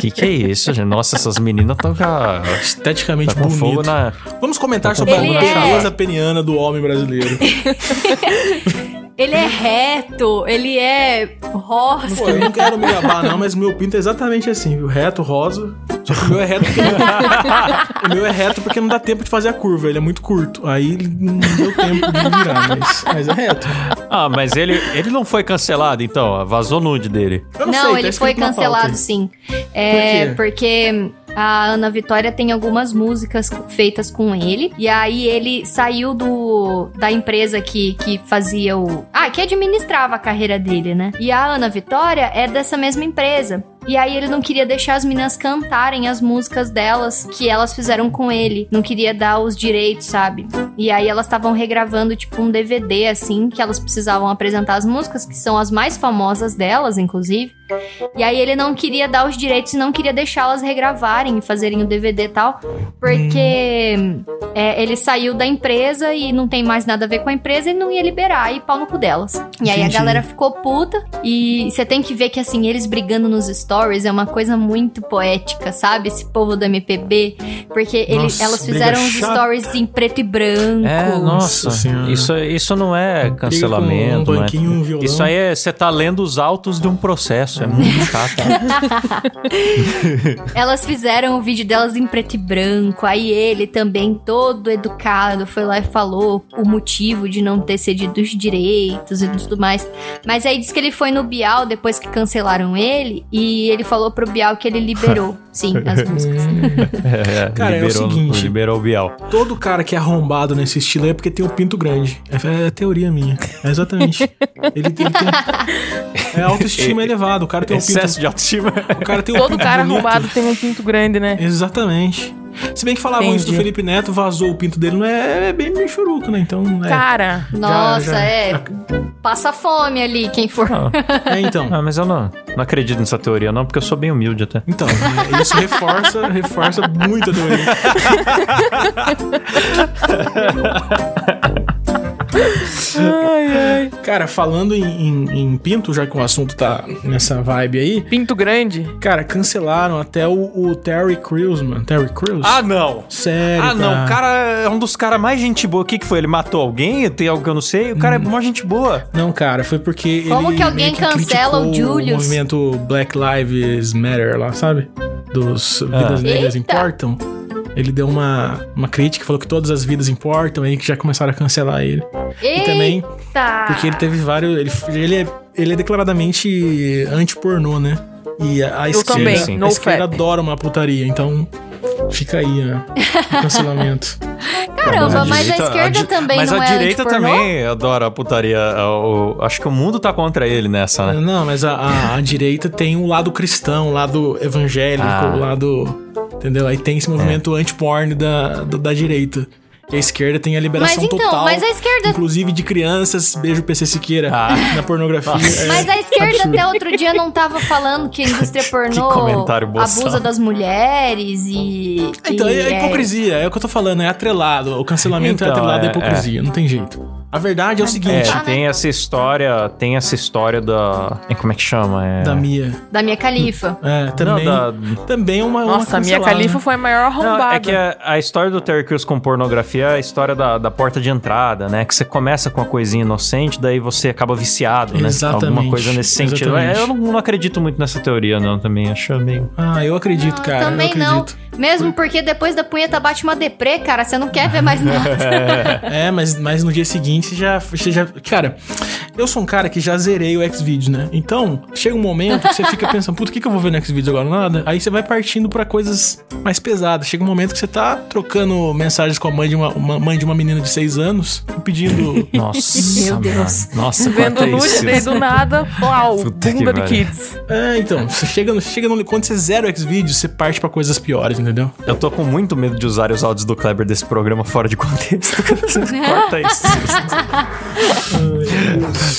S1: Que que é isso, gente? Nossa, essas meninas estão com a...
S2: Esteticamente tá bonito. Na... Vamos comentar tá sobre a beleza é... peniana do homem brasileiro.
S4: Ele é reto, ele é rosa.
S2: Pô, eu não quero me gabar, não, mas o meu pinto é exatamente assim, viu? Reto, rosa. Só que o meu é reto porque. o meu é reto porque não dá tempo de fazer a curva, ele é muito curto. Aí não deu tempo de virar, mas, mas é reto.
S1: Ah, mas ele, ele não foi cancelado, então? Vazou nude dele.
S4: não, não sei, tá ele tá foi cancelado sim. É, Por porque a Ana Vitória tem algumas músicas feitas com ele. E aí ele saiu do da empresa que, que fazia o. Ah, que administrava a carreira dele, né? E a Ana Vitória é dessa mesma empresa. E aí ele não queria deixar as meninas cantarem as músicas delas que elas fizeram com ele. Não queria dar os direitos, sabe? E aí elas estavam regravando tipo um DVD assim, que elas precisavam apresentar as músicas que são as mais famosas delas, inclusive. E aí ele não queria dar os direitos e não queria deixá-las regravarem e fazerem o DVD e tal, porque hum. é, ele saiu da empresa e não tem mais nada a ver com a empresa e não ia liberar e pau no cu delas. E aí Entendi. a galera ficou puta e você tem que ver que assim, eles brigando nos stories é uma coisa muito poética, sabe? Esse povo do MPB, porque nossa, elas fizeram os stories em preto e branco.
S1: É, nossa, isso, isso não é cancelamento, um um Isso aí é você tá lendo os autos de um processo. É muito chato.
S4: Elas fizeram o vídeo delas em preto e branco. Aí ele também, todo educado, foi lá e falou o motivo de não ter cedido os direitos e tudo mais. Mas aí disse que ele foi no Bial depois que cancelaram ele. E ele falou pro Bial que ele liberou, sim, as músicas.
S2: é, cara, liberou, é o seguinte:
S1: liberou o Bial.
S2: Todo cara que é arrombado nesse estilo é porque tem o um pinto grande. É, é teoria minha. É exatamente. ele, ele tem. É autoestima elevado cara tem um
S1: Excesso pinto... de autoestima.
S2: O cara tem um
S3: Todo cara bonito. arrombado tem um pinto grande, né?
S2: Exatamente. Se bem que falavam Entendi. isso do Felipe Neto, vazou o pinto dele, não é, é bem michuruco, né? Então. É,
S3: Cara.
S4: Nossa, já, é. Passa fome ali, quem for.
S1: Ah. É, então. Ah, mas eu não, não acredito nessa teoria, não, porque eu sou bem humilde até.
S2: Então, isso reforça, reforça muito a teoria. ai, ai. Cara, falando em, em, em, pinto, já que o assunto tá nessa vibe aí.
S3: Pinto grande.
S2: Cara, cancelaram até o, o Terry Crews, mano. Terry Crews?
S1: Ah, não.
S2: Sério.
S1: Ah, não. O cara é um dos caras mais gente boa. O que, que foi? Ele matou alguém? Tem algo que eu não sei? O cara hum. é uma gente boa.
S2: Não, cara, foi porque.
S4: Como que alguém que cancela o Julius?
S2: O movimento Black Lives Matter lá, sabe? Dos Vidas ah. Negras Importam. Ele deu uma, uma crítica, falou que todas as vidas importam, aí que já começaram a cancelar ele.
S4: Eita!
S2: E também porque ele teve vários. Ele, ele, é, ele é declaradamente anti-pornô, né? E a, a esquerda, também, a esquerda adora uma putaria, então fica aí né? o cancelamento.
S4: Caramba, mas a, direita, a esquerda a também
S1: mas
S4: não
S1: é
S4: Mas
S1: a direita também adora a putaria. O, acho que o mundo tá contra ele nessa, né?
S2: Não, mas a, a, a direita tem um lado cristão, um lado evangélico, ah. o um lado Entendeu? Aí tem esse movimento é. anti-porn da, da, da, direita. E a esquerda tem a liberação mas, então, total. Mas a esquerda. Inclusive de crianças, beijo PC Siqueira, ah. na pornografia.
S4: É, mas a esquerda até outro dia não tava falando que a indústria pornô abusa das mulheres e.
S2: Então, e é, é hipocrisia, é o que eu tô falando, é atrelado. O cancelamento é então, é atrelado à é, hipocrisia, é. não tem jeito. A verdade é o seguinte.
S1: É, tem essa história, tem essa história da, como é que chama? É...
S2: Da Mia.
S4: Da Mia Califa.
S2: É, também. Não, da... Também uma
S3: Nossa, a Mia Califa foi a maior arrombada. Não,
S1: é que a, a, história do Terry Crews com pornografia é a história da, da porta de entrada, né? Que você começa com uma coisinha inocente, daí você acaba viciado, né?
S2: Exatamente.
S1: Alguma coisa nesse sentido. É, eu não, não, acredito muito nessa teoria, não, também. Acho meio.
S2: Ah, eu acredito, cara.
S4: Também
S2: eu acredito.
S4: não. Mesmo porque depois da punheta bate uma deprê, cara. Você não quer ver mais nada.
S2: é, mas, mas no dia seguinte você já, você já. Cara, eu sou um cara que já zerei o Xvideos, né? Então, chega um momento que você fica pensando, puta, o que, que eu vou ver no Xvideos agora? Nada. Aí você vai partindo para coisas mais pesadas. Chega um momento que você tá trocando mensagens com a mãe de uma, uma mãe de uma menina de 6 anos, pedindo.
S1: Nossa,
S4: meu Deus.
S1: Nossa,
S3: Vendo luz daí do nada, uau, Puta bunda de kids.
S2: É, então, você chega, chega no, quando você zera o Xvideos, você parte para coisas piores, entendeu?
S1: Eu tô com muito medo de usar os áudios do Kleber desse programa fora de contexto. Corta isso.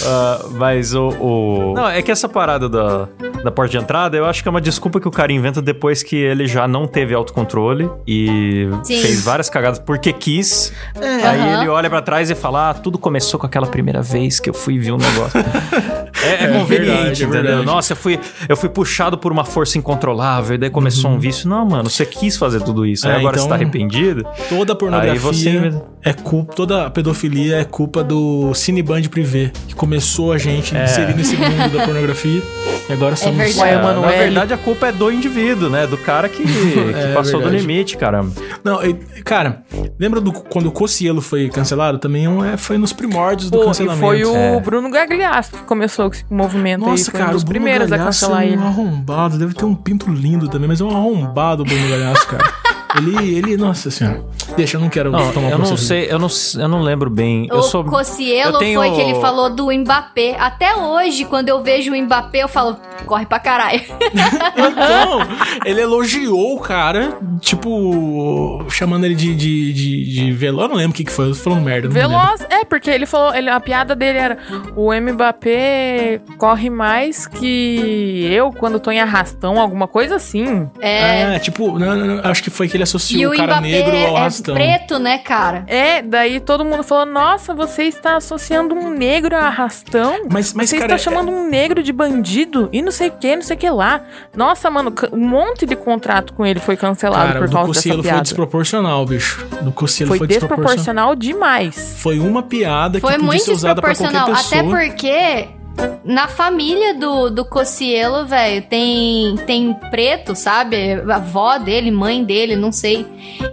S1: Uh, mas o, o, Não, é que essa parada da, da porta de entrada, eu acho que é uma desculpa que o cara inventa depois que ele já não teve autocontrole e Sim. fez várias cagadas porque quis. É. Aí uhum. ele olha para trás e fala: ah, tudo começou com aquela primeira vez que eu fui ver um negócio. é, é, é, conveniente, verdade, é entendeu? Nossa, eu fui, eu fui puxado por uma força incontrolável e daí começou uhum. um vício. Não, mano, você quis fazer tudo isso. É, aí agora então, você tá então, arrependido.
S2: Toda pornografia você... é culpa, toda a pedofilia é culpa do Cineband Privé, que começou a gente é. inserir nesse mundo da pornografia. E agora é somos... É
S1: verdade. É, na verdade, a culpa é do indivíduo, né? Do cara que, que é passou verdade. do limite, caramba.
S2: Não, cara, lembra do quando o Cocielo foi cancelado? Também é, foi nos primórdios do Pô, cancelamento.
S3: foi o é. Bruno Gagliasso que começou esse movimento
S2: Nossa,
S3: aí. Foi
S2: cara, um dos primeiros
S3: Gagliasso
S2: a cancelar é um ele. arrombado, deve ter um pinto lindo também, mas é um arrombado o Bruno Gagliasso, cara. Ele, ele, nossa senhora. Deixa, eu não quero
S1: não, tomar Eu não sei, eu não, eu não lembro bem.
S4: O
S1: eu sou,
S4: Cossielo tenho... foi que ele falou do Mbappé. Até hoje, quando eu vejo o Mbappé, eu falo, corre pra caralho.
S2: então, ele elogiou o cara, tipo, chamando ele de, de, de, de veloz. Eu não lembro o que, que foi, eu tô falando merda.
S3: Veloz, é, porque ele falou, ele, a piada dele era: o Mbappé corre mais que eu quando tô em arrastão, alguma coisa assim.
S2: É. Ah, tipo, não, não, acho que foi que ele associou o cara Mbappé negro ao é arrastão.
S4: preto, né, cara?
S3: É, daí todo mundo falou: Nossa, você está associando um negro a arrastão?
S2: Mas, mas
S3: você
S2: cara,
S3: está chamando é... um negro de bandido e não sei o que, não sei o que lá. Nossa, mano, um monte de contrato com ele foi cancelado cara, por causa dessa piada.
S2: foi desproporcional, bicho. Do Cossielo
S3: foi,
S2: foi
S3: desproporcional, desproporcional demais.
S2: Foi uma piada
S4: foi
S2: que podia
S4: muito
S2: ser usada pra qualquer pessoa.
S4: Até porque na família do, do Cocielo, velho, tem, tem preto, sabe? A avó dele, mãe dele, não sei.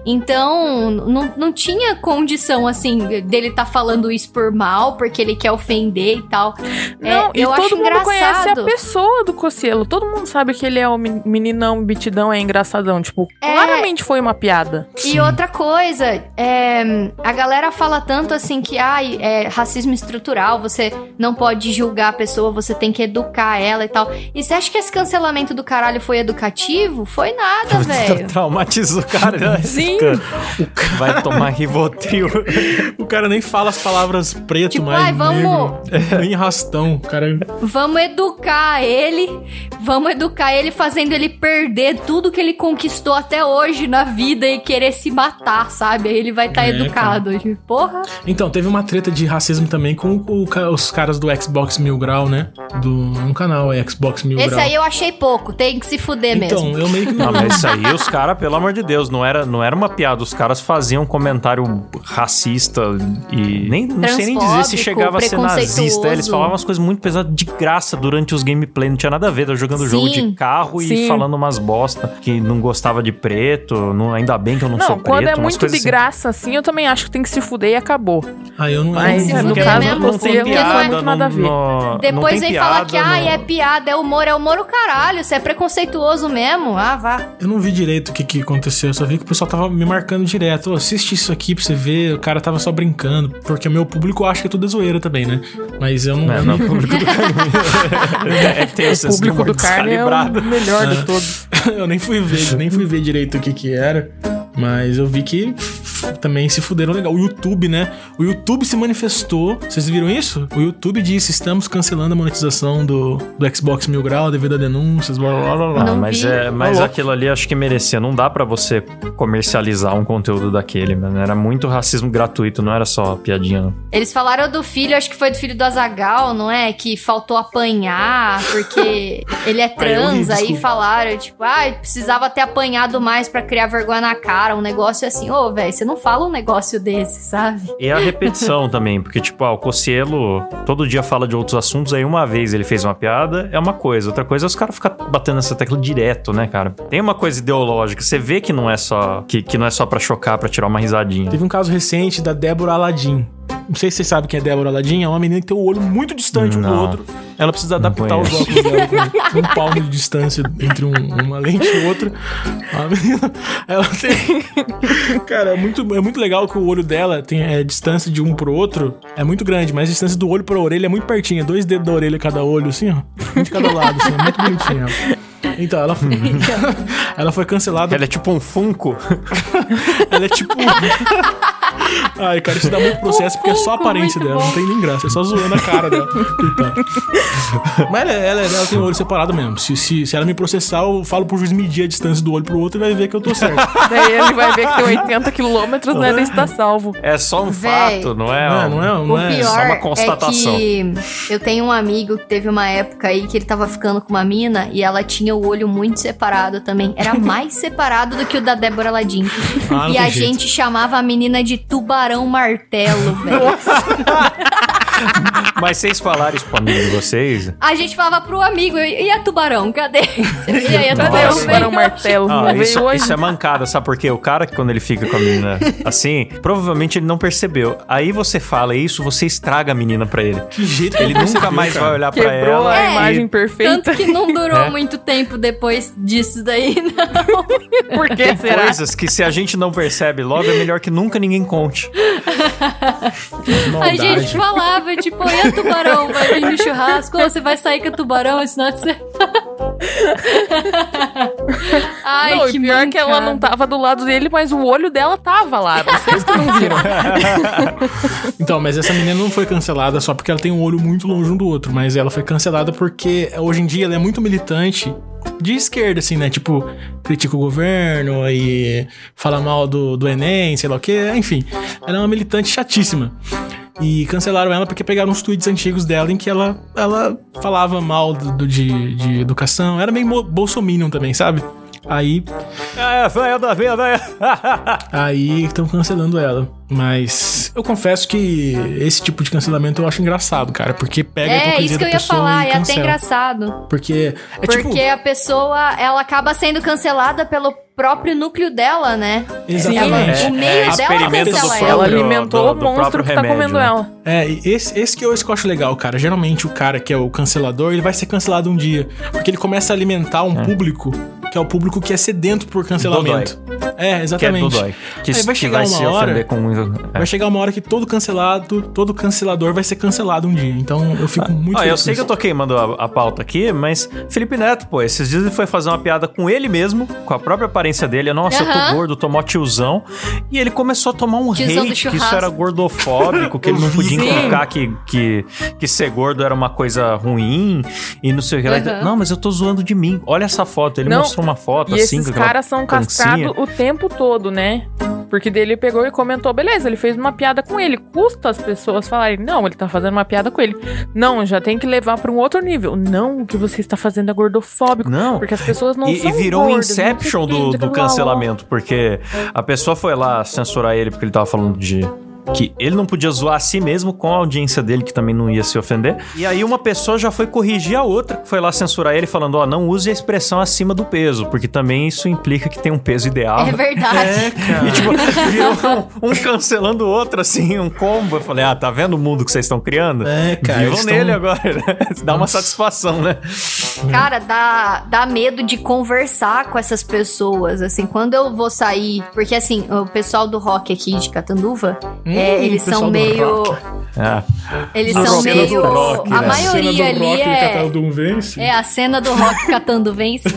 S4: Então, não, não tinha condição, assim, dele tá falando isso por mal, porque ele quer ofender e tal.
S3: É, não, é, e eu todo acho mundo engraçado. conhece a pessoa do Cocielo. Todo mundo sabe que ele é o meninão bitidão, é engraçadão. Tipo, é... claramente foi uma piada.
S4: E Sim. outra coisa, é, a galera fala tanto assim que, ah, é racismo estrutural, você não pode julgar a pessoa, você tem que educar ela e tal. E você acha que esse cancelamento do caralho foi educativo? Foi nada, velho.
S1: Traumatizou o cara. Né?
S3: Sim.
S1: Vai tomar Rivotril.
S2: o cara nem fala as palavras preto, tipo, mas ai, vamos... nem rastão. Cara...
S4: Vamos educar ele, vamos educar ele fazendo ele perder tudo que ele conquistou até hoje na vida e querer se matar, sabe? Aí ele vai estar tá é, educado. Cara. Porra.
S2: Então, teve uma treta de racismo também com o, os caras do Xbox Mil Grau, né? Do um canal é Xbox Mil
S4: Esse
S2: Grau.
S4: aí eu achei pouco, tem que se fuder
S2: então,
S4: mesmo.
S2: Então, eu meio que
S1: não. não mas isso aí, os caras, pelo amor de Deus, não era, não era uma piada. Os caras faziam um comentário racista e nem não sei nem dizer se chegava a ser nazista. Eles falavam umas coisas muito pesadas de graça durante os gameplay, não tinha nada a ver. Tava jogando sim, jogo de carro sim. e falando umas bosta que não gostava de preto. Não, ainda bem que eu não, não sou preto.
S3: Quando é muito de assim. graça assim, eu também acho que tem que se fuder e acabou.
S2: Ah, eu não
S3: Mas,
S2: eu
S3: não, no caso não, não é muito nada a ver.
S4: No, Depois vem falar que, ah, é piada, é humor, é humor o caralho. Você é preconceituoso mesmo. Ah, vá.
S2: Eu não vi direito o que, que aconteceu. Eu só vi que o pessoal tava me marcando direto. Oh, assiste isso aqui pra você ver. O cara tava só brincando. Porque o meu público acha que tudo é zoeira também, né? Mas eu não. Não,
S1: não, o público do carne.
S3: é, tem o público do carne é o melhor de todos.
S2: eu nem fui ver, nem fui ver direito o que que era. Mas eu vi que também se fuderam legal. O YouTube, né? O YouTube se manifestou. Vocês viram isso? O YouTube disse: estamos cancelando a monetização do, do Xbox Mil Grau devido a denúncias, blá blá blá blá.
S1: Ah, mas é, mas aquilo ali acho que merecia. Não dá para você comercializar um conteúdo daquele, mano. Era muito racismo gratuito, não era só piadinha. Não.
S4: Eles falaram do filho, acho que foi do filho do Azagal, não é? Que faltou apanhar porque ele é trans. aí, aí falaram, tipo, ah, precisava ter apanhado mais para criar vergonha na cara. Um negócio assim, ô, oh, velho, você não fala um negócio desse, sabe?
S1: E a repetição também, porque, tipo, ah, o Cocielo todo dia fala de outros assuntos, aí uma vez ele fez uma piada, é uma coisa. Outra coisa é os caras ficar batendo nessa tecla direto, né, cara? Tem uma coisa ideológica, você vê que não é só que, que não é só para chocar, para tirar uma risadinha.
S2: Teve um caso recente da Débora Aladim. Não sei se vocês sabem quem é Débora Aladim. É uma menina que tem o olho muito distante um do outro. Ela precisa adaptar os óculos dela com um palmo de distância entre um, uma lente e outra. A menina, ela tem. Cara, é muito, é muito legal que o olho dela tem é, distância de um pro outro. É muito grande, mas a distância do olho pra orelha é muito pertinho. É dois dedos da orelha cada olho, assim, ó. Um de cada lado, assim. É muito bonitinho. Então, ela, ela foi cancelada.
S1: Ela é tipo um Funko.
S2: ela é tipo. Ai, cara, isso dá muito processo porque é só a aparência dela, bom. não tem nem graça, é só zoando a cara dela. Mas ela, ela, ela, tem o olho separado mesmo. Se, se, se ela me processar, eu falo pro juiz medir a distância do olho pro outro e vai ver que eu tô certo.
S3: Daí ele vai ver que tem 80 quilômetros, né? Ele está salvo.
S1: É só um Véi, fato, não é?
S2: Não, é, não é, não
S4: é só uma constatação. É que eu tenho um amigo que teve uma época aí que ele tava ficando com uma mina e ela tinha o olho muito separado também. Era mais separado do que o da Débora Ladim. Ah, e a jeito. gente chamava a menina de tubarão martelo, velho.
S1: Mas vocês falaram isso pro amigo de vocês?
S4: A gente falava pro amigo, e a tubarão? Cadê? E
S3: aí, a tubarão martelo?
S1: Ah, isso, isso, é mancada, sabe por quê? O cara, quando ele fica com a menina assim, provavelmente ele não percebeu. Aí você fala isso, você estraga a menina pra ele.
S2: Que jeito
S1: Ele nunca mais vai olhar
S3: Quebrou
S1: pra ela.
S3: a é, imagem perfeita.
S4: Tanto que não durou é. muito tempo depois disso daí, não.
S3: por que será?
S1: Coisas que se a gente não percebe logo, é melhor que nunca ninguém conte.
S4: a gente falava, tipo, e a tubarão? Vai vir no churrasco? Ou você vai sair com a tubarão esse final de semana?
S3: Ai, não, que pior mancada. que ela não tava do lado dele, mas o olho dela tava lá. Vocês que não viram.
S2: então, mas essa menina não foi cancelada só porque ela tem um olho muito longe um do outro, mas ela foi cancelada porque hoje em dia ela é muito militante de esquerda, assim, né? Tipo, critica o governo e fala mal do, do Enem, sei lá o quê. Enfim, ela é uma militante chatíssima. E cancelaram ela porque pegaram uns tweets antigos dela em que ela, ela falava mal do, do de, de educação. Era meio bolsominion também, sabe? Aí.
S1: É, velho da vida, velho.
S2: aí estão cancelando ela. Mas eu confesso que esse tipo de cancelamento eu acho engraçado, cara. Porque pega
S4: é, a isso que eu ia falar, é até engraçado.
S2: Porque.
S4: É tipo porque tipo... a pessoa, ela acaba sendo cancelada pelo próprio núcleo dela, né?
S2: Exatamente.
S4: Ela, o meio é, dela cancela
S3: ela. Ela alimentou do, do, o monstro que tá remédio, tá comendo né? ela.
S2: É, esse, esse que eu, esse que eu acho legal, cara. Geralmente o cara que é o cancelador, ele vai ser cancelado um dia. Porque ele começa a alimentar um é. público que é o público que é sedento por cancelamento. Dodói. É, exatamente. Que é
S1: Que, Aí vai chegar vai uma hora. Com...
S2: É. Vai chegar uma hora que todo cancelado, todo cancelador vai ser cancelado um dia. Então eu fico muito
S1: ah, Eu sei que eu tô queimando a, a, pauta aqui, mas Felipe Neto, pô, esses dias ele foi fazer uma piada com ele mesmo, com a própria aparência dele. Nossa, uhum. eu tô gordo, tô mó tiozão. E ele começou a tomar um tiozão hate que isso era gordofóbico, que ele não podia colocar que, que, que ser gordo era uma coisa ruim e não sei o que. Uhum. Não, mas eu tô zoando de mim. Olha essa foto. Ele não, mostrou uma foto
S3: e
S1: assim.
S3: Esses caras são castrados o tempo todo, né? Porque dele pegou e comentou, beleza, ele fez uma piada com ele. Custa as pessoas falarem, não, ele tá fazendo uma piada com ele. Não, já tem que levar para um outro nível. Não, o que você está fazendo é gordofóbico.
S1: Não.
S3: Porque as pessoas não
S1: e,
S3: são
S1: E virou um Inception do, do cancelamento, porque a pessoa foi lá censurar ele porque ele tava falando de que ele não podia zoar a si mesmo com a audiência dele, que também não ia se ofender. E aí uma pessoa já foi corrigir a outra, que foi lá censurar ele, falando: Ó, oh, não use a expressão acima do peso, porque também isso implica que tem um peso ideal.
S4: É verdade. É,
S1: cara. E tipo, virou um, um, cancelando o outro, assim, um combo. Eu falei: ah, tá vendo o mundo que vocês estão criando?
S2: É, cara.
S1: Vivam nele agora, né? Dá uma satisfação, né?
S4: Cara, dá, dá medo de conversar com essas pessoas, assim, quando eu vou sair, porque assim, o pessoal do rock aqui de Catanduva, hum. É, eles são meio. É. Eles a são meio. Rock, a né? maioria a ali é.
S2: Vence.
S4: É, a cena do rock catando vence.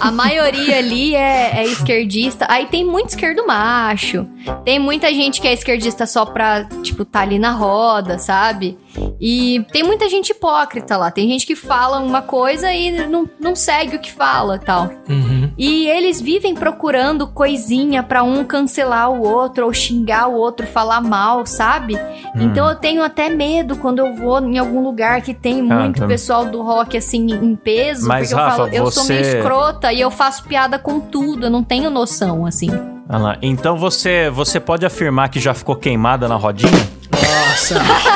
S4: A maioria ali é, é esquerdista. Aí tem muito esquerdo macho. Tem muita gente que é esquerdista só pra, tipo, tá ali na roda, sabe? E tem muita gente hipócrita lá. Tem gente que fala uma coisa e não, não segue o que fala tal. Uhum. E eles vivem procurando coisinha para um cancelar o outro ou xingar o outro, falar mal, sabe? Uhum. Então eu tenho até medo quando eu vou em algum lugar que tem ah, muito ah, pessoal do rock assim em peso.
S1: Mas,
S4: porque
S1: Rafa,
S4: eu falo, eu
S1: você...
S4: sou meio escrota e eu faço piada com tudo. Eu não tenho noção, assim.
S1: Ah lá. Então você, você pode afirmar que já ficou queimada na rodinha?
S2: Nossa!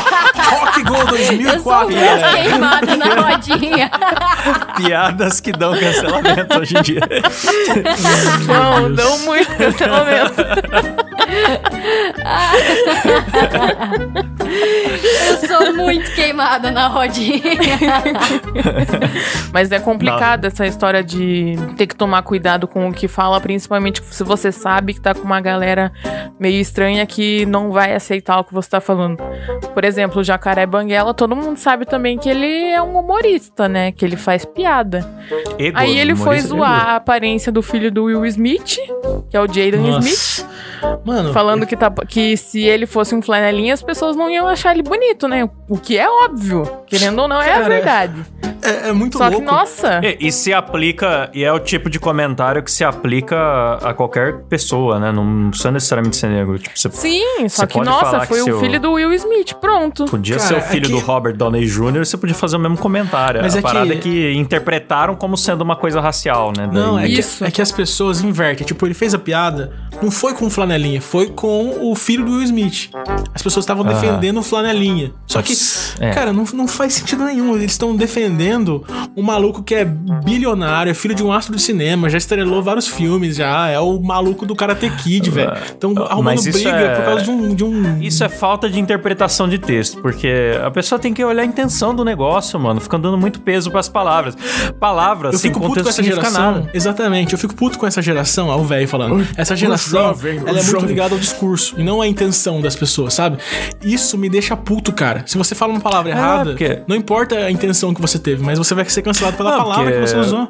S2: Rock Go 2004. Eu
S4: sou muito queimada na rodinha.
S1: Piadas que dão cancelamento hoje em dia.
S3: Não, dão muito cancelamento.
S4: Eu sou muito queimada na rodinha.
S3: Mas é complicado essa história de ter que tomar cuidado com o que fala, principalmente se você sabe que tá com uma galera meio estranha que não vai aceitar o que você tá falando. Por exemplo, o Jacaré Banguela, todo mundo sabe também que ele é um humorista, né? Que ele faz piada. Ego, Aí ele foi zoar ego. a aparência do filho do Will Smith, que é o Jaden Smith. Mano, falando que, tá, que se ele fosse um flanelinha, as pessoas não iam achar ele bonito, né? O que é óbvio. Querendo ou não, é Cara, a verdade.
S2: É, é muito
S3: Só
S2: louco.
S3: que, nossa.
S1: E, e, se aplica, e é o tipo de comentário que se aplica a qualquer pessoa, né? Não precisa necessariamente ser negro. Tipo, você,
S3: Sim, só que, nossa, foi o seu... filho do Will Smith, pronto.
S1: Podia Cara, ser o filho é que... do Robert Downey Jr., você podia fazer o mesmo comentário. Mas a é parada que... é que interpretaram como sendo uma coisa racial, né?
S2: Não, é, Isso. Que, é que as pessoas invertem. Tipo, ele fez a piada, não foi com flanelinha, foi com o filho do Will Smith. As pessoas estavam defendendo o flanelinha. Só que, é. cara, não, não faz sentido nenhum. Eles estão defendendo uma maluco que é bilionário, é filho de um astro de cinema, já estrelou vários filmes, já é o maluco do Karate Kid, velho. Então arrumando briga é... por causa de um, de um.
S1: Isso é falta de interpretação de texto, porque a pessoa tem que olhar a intenção do negócio, mano. Fica dando muito peso pras palavras. Palavras, eu fico puto com essa geração. Nada.
S2: Exatamente, eu fico puto com essa geração, ó, o velho falando. Essa geração, jovem, ela é muito ligada ao discurso e não à intenção das pessoas, sabe? Isso me deixa puto, cara. Se você fala uma palavra é, errada, porque... não importa a intenção que você teve, mas você vai ser cancelado pela não, palavra que você usou.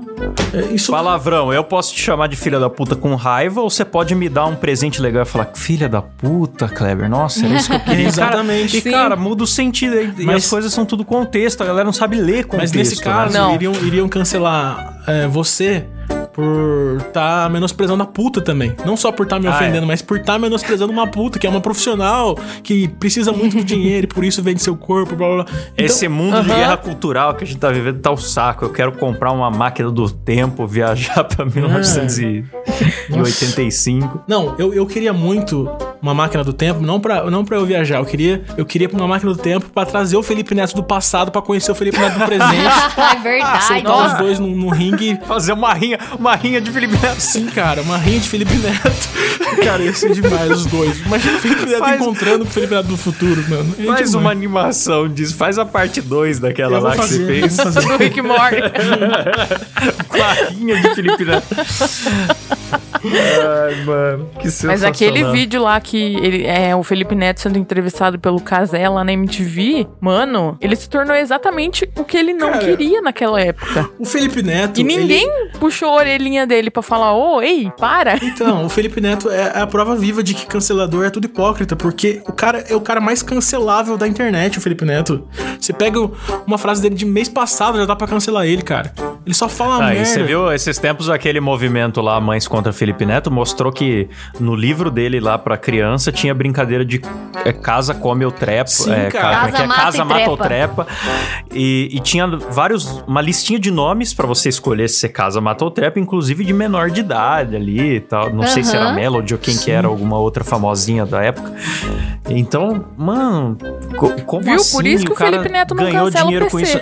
S1: É, isso... Palavrão, eu posso te chamar de filha da puta com raiva ou você pode me dar um presente legal e falar, filha da puta, Kleber, nossa, era isso que eu queria.
S2: Exatamente.
S1: E, cara, muda o sentido. E, mas, as coisas são tudo contexto, a galera não sabe ler contexto.
S2: Mas nesse caso, né? iriam, iriam cancelar é, você por tá menosprezando a puta também. Não só por estar tá me ofendendo, ah, é. mas por estar tá menosprezando uma puta, que é uma profissional, que precisa muito de dinheiro e por isso vende seu corpo, blá blá blá.
S1: Então, Esse mundo uh -huh. de guerra cultural que a gente tá vivendo tá o saco. Eu quero comprar uma máquina do tempo, viajar pra 1985.
S2: Não, eu, eu queria muito uma máquina do tempo, não pra, não pra eu viajar. Eu queria, eu queria uma máquina do tempo pra trazer o Felipe Neto do passado pra conhecer o Felipe Neto do presente.
S4: é verdade.
S2: Sentar os dois no, no ringue.
S1: Fazer uma rinha, uma rinha de Felipe Neto.
S2: Sim, cara, uma rinha de Felipe Neto. cara, ia ser demais os dois. Imagina o Felipe Neto Faz... encontrando o Felipe Neto do futuro, mano.
S1: É faz uma animação disso. Faz a parte 2 daquela lá fazer, que você fez.
S3: Do Rick Morty.
S1: Com a rinha de Felipe Neto. Ai, mano, que
S3: Mas aquele vídeo lá que ele é o Felipe Neto sendo entrevistado pelo Casé lá na MTV, mano, ele se tornou exatamente o que ele não Cara, queria naquela época.
S2: O Felipe Neto.
S3: E ninguém ele... puxou a orelhinha dele para falar, ô, oh, ei, para.
S2: Então, o Felipe Neto é a prova viva de que cancelador é tudo hipócrita, porque o cara é o cara mais cancelável da internet, o Felipe Neto. Você pega uma frase dele de mês passado, já dá pra cancelar ele, cara. Ele só fala ah, merda. E
S1: você viu esses tempos aquele movimento lá, Mães contra Felipe Neto, mostrou que no livro dele lá pra criança tinha brincadeira de é, casa come ou trepa. Sim, é,
S4: cara. Casa, é, é? mata, casa mata ou trepa.
S1: E, e, tinha vários, uma listinha de nomes para você escolher se você casa, mata ou trepa, inclusive de menor de idade ali e tal. Não sei se era Melody ou quem Sim. que era, alguma outra famosinha da época. Então, mano, como
S3: Viu?
S1: assim?
S3: Por isso que o, o Felipe Neto não ganhou dinheiro com isso.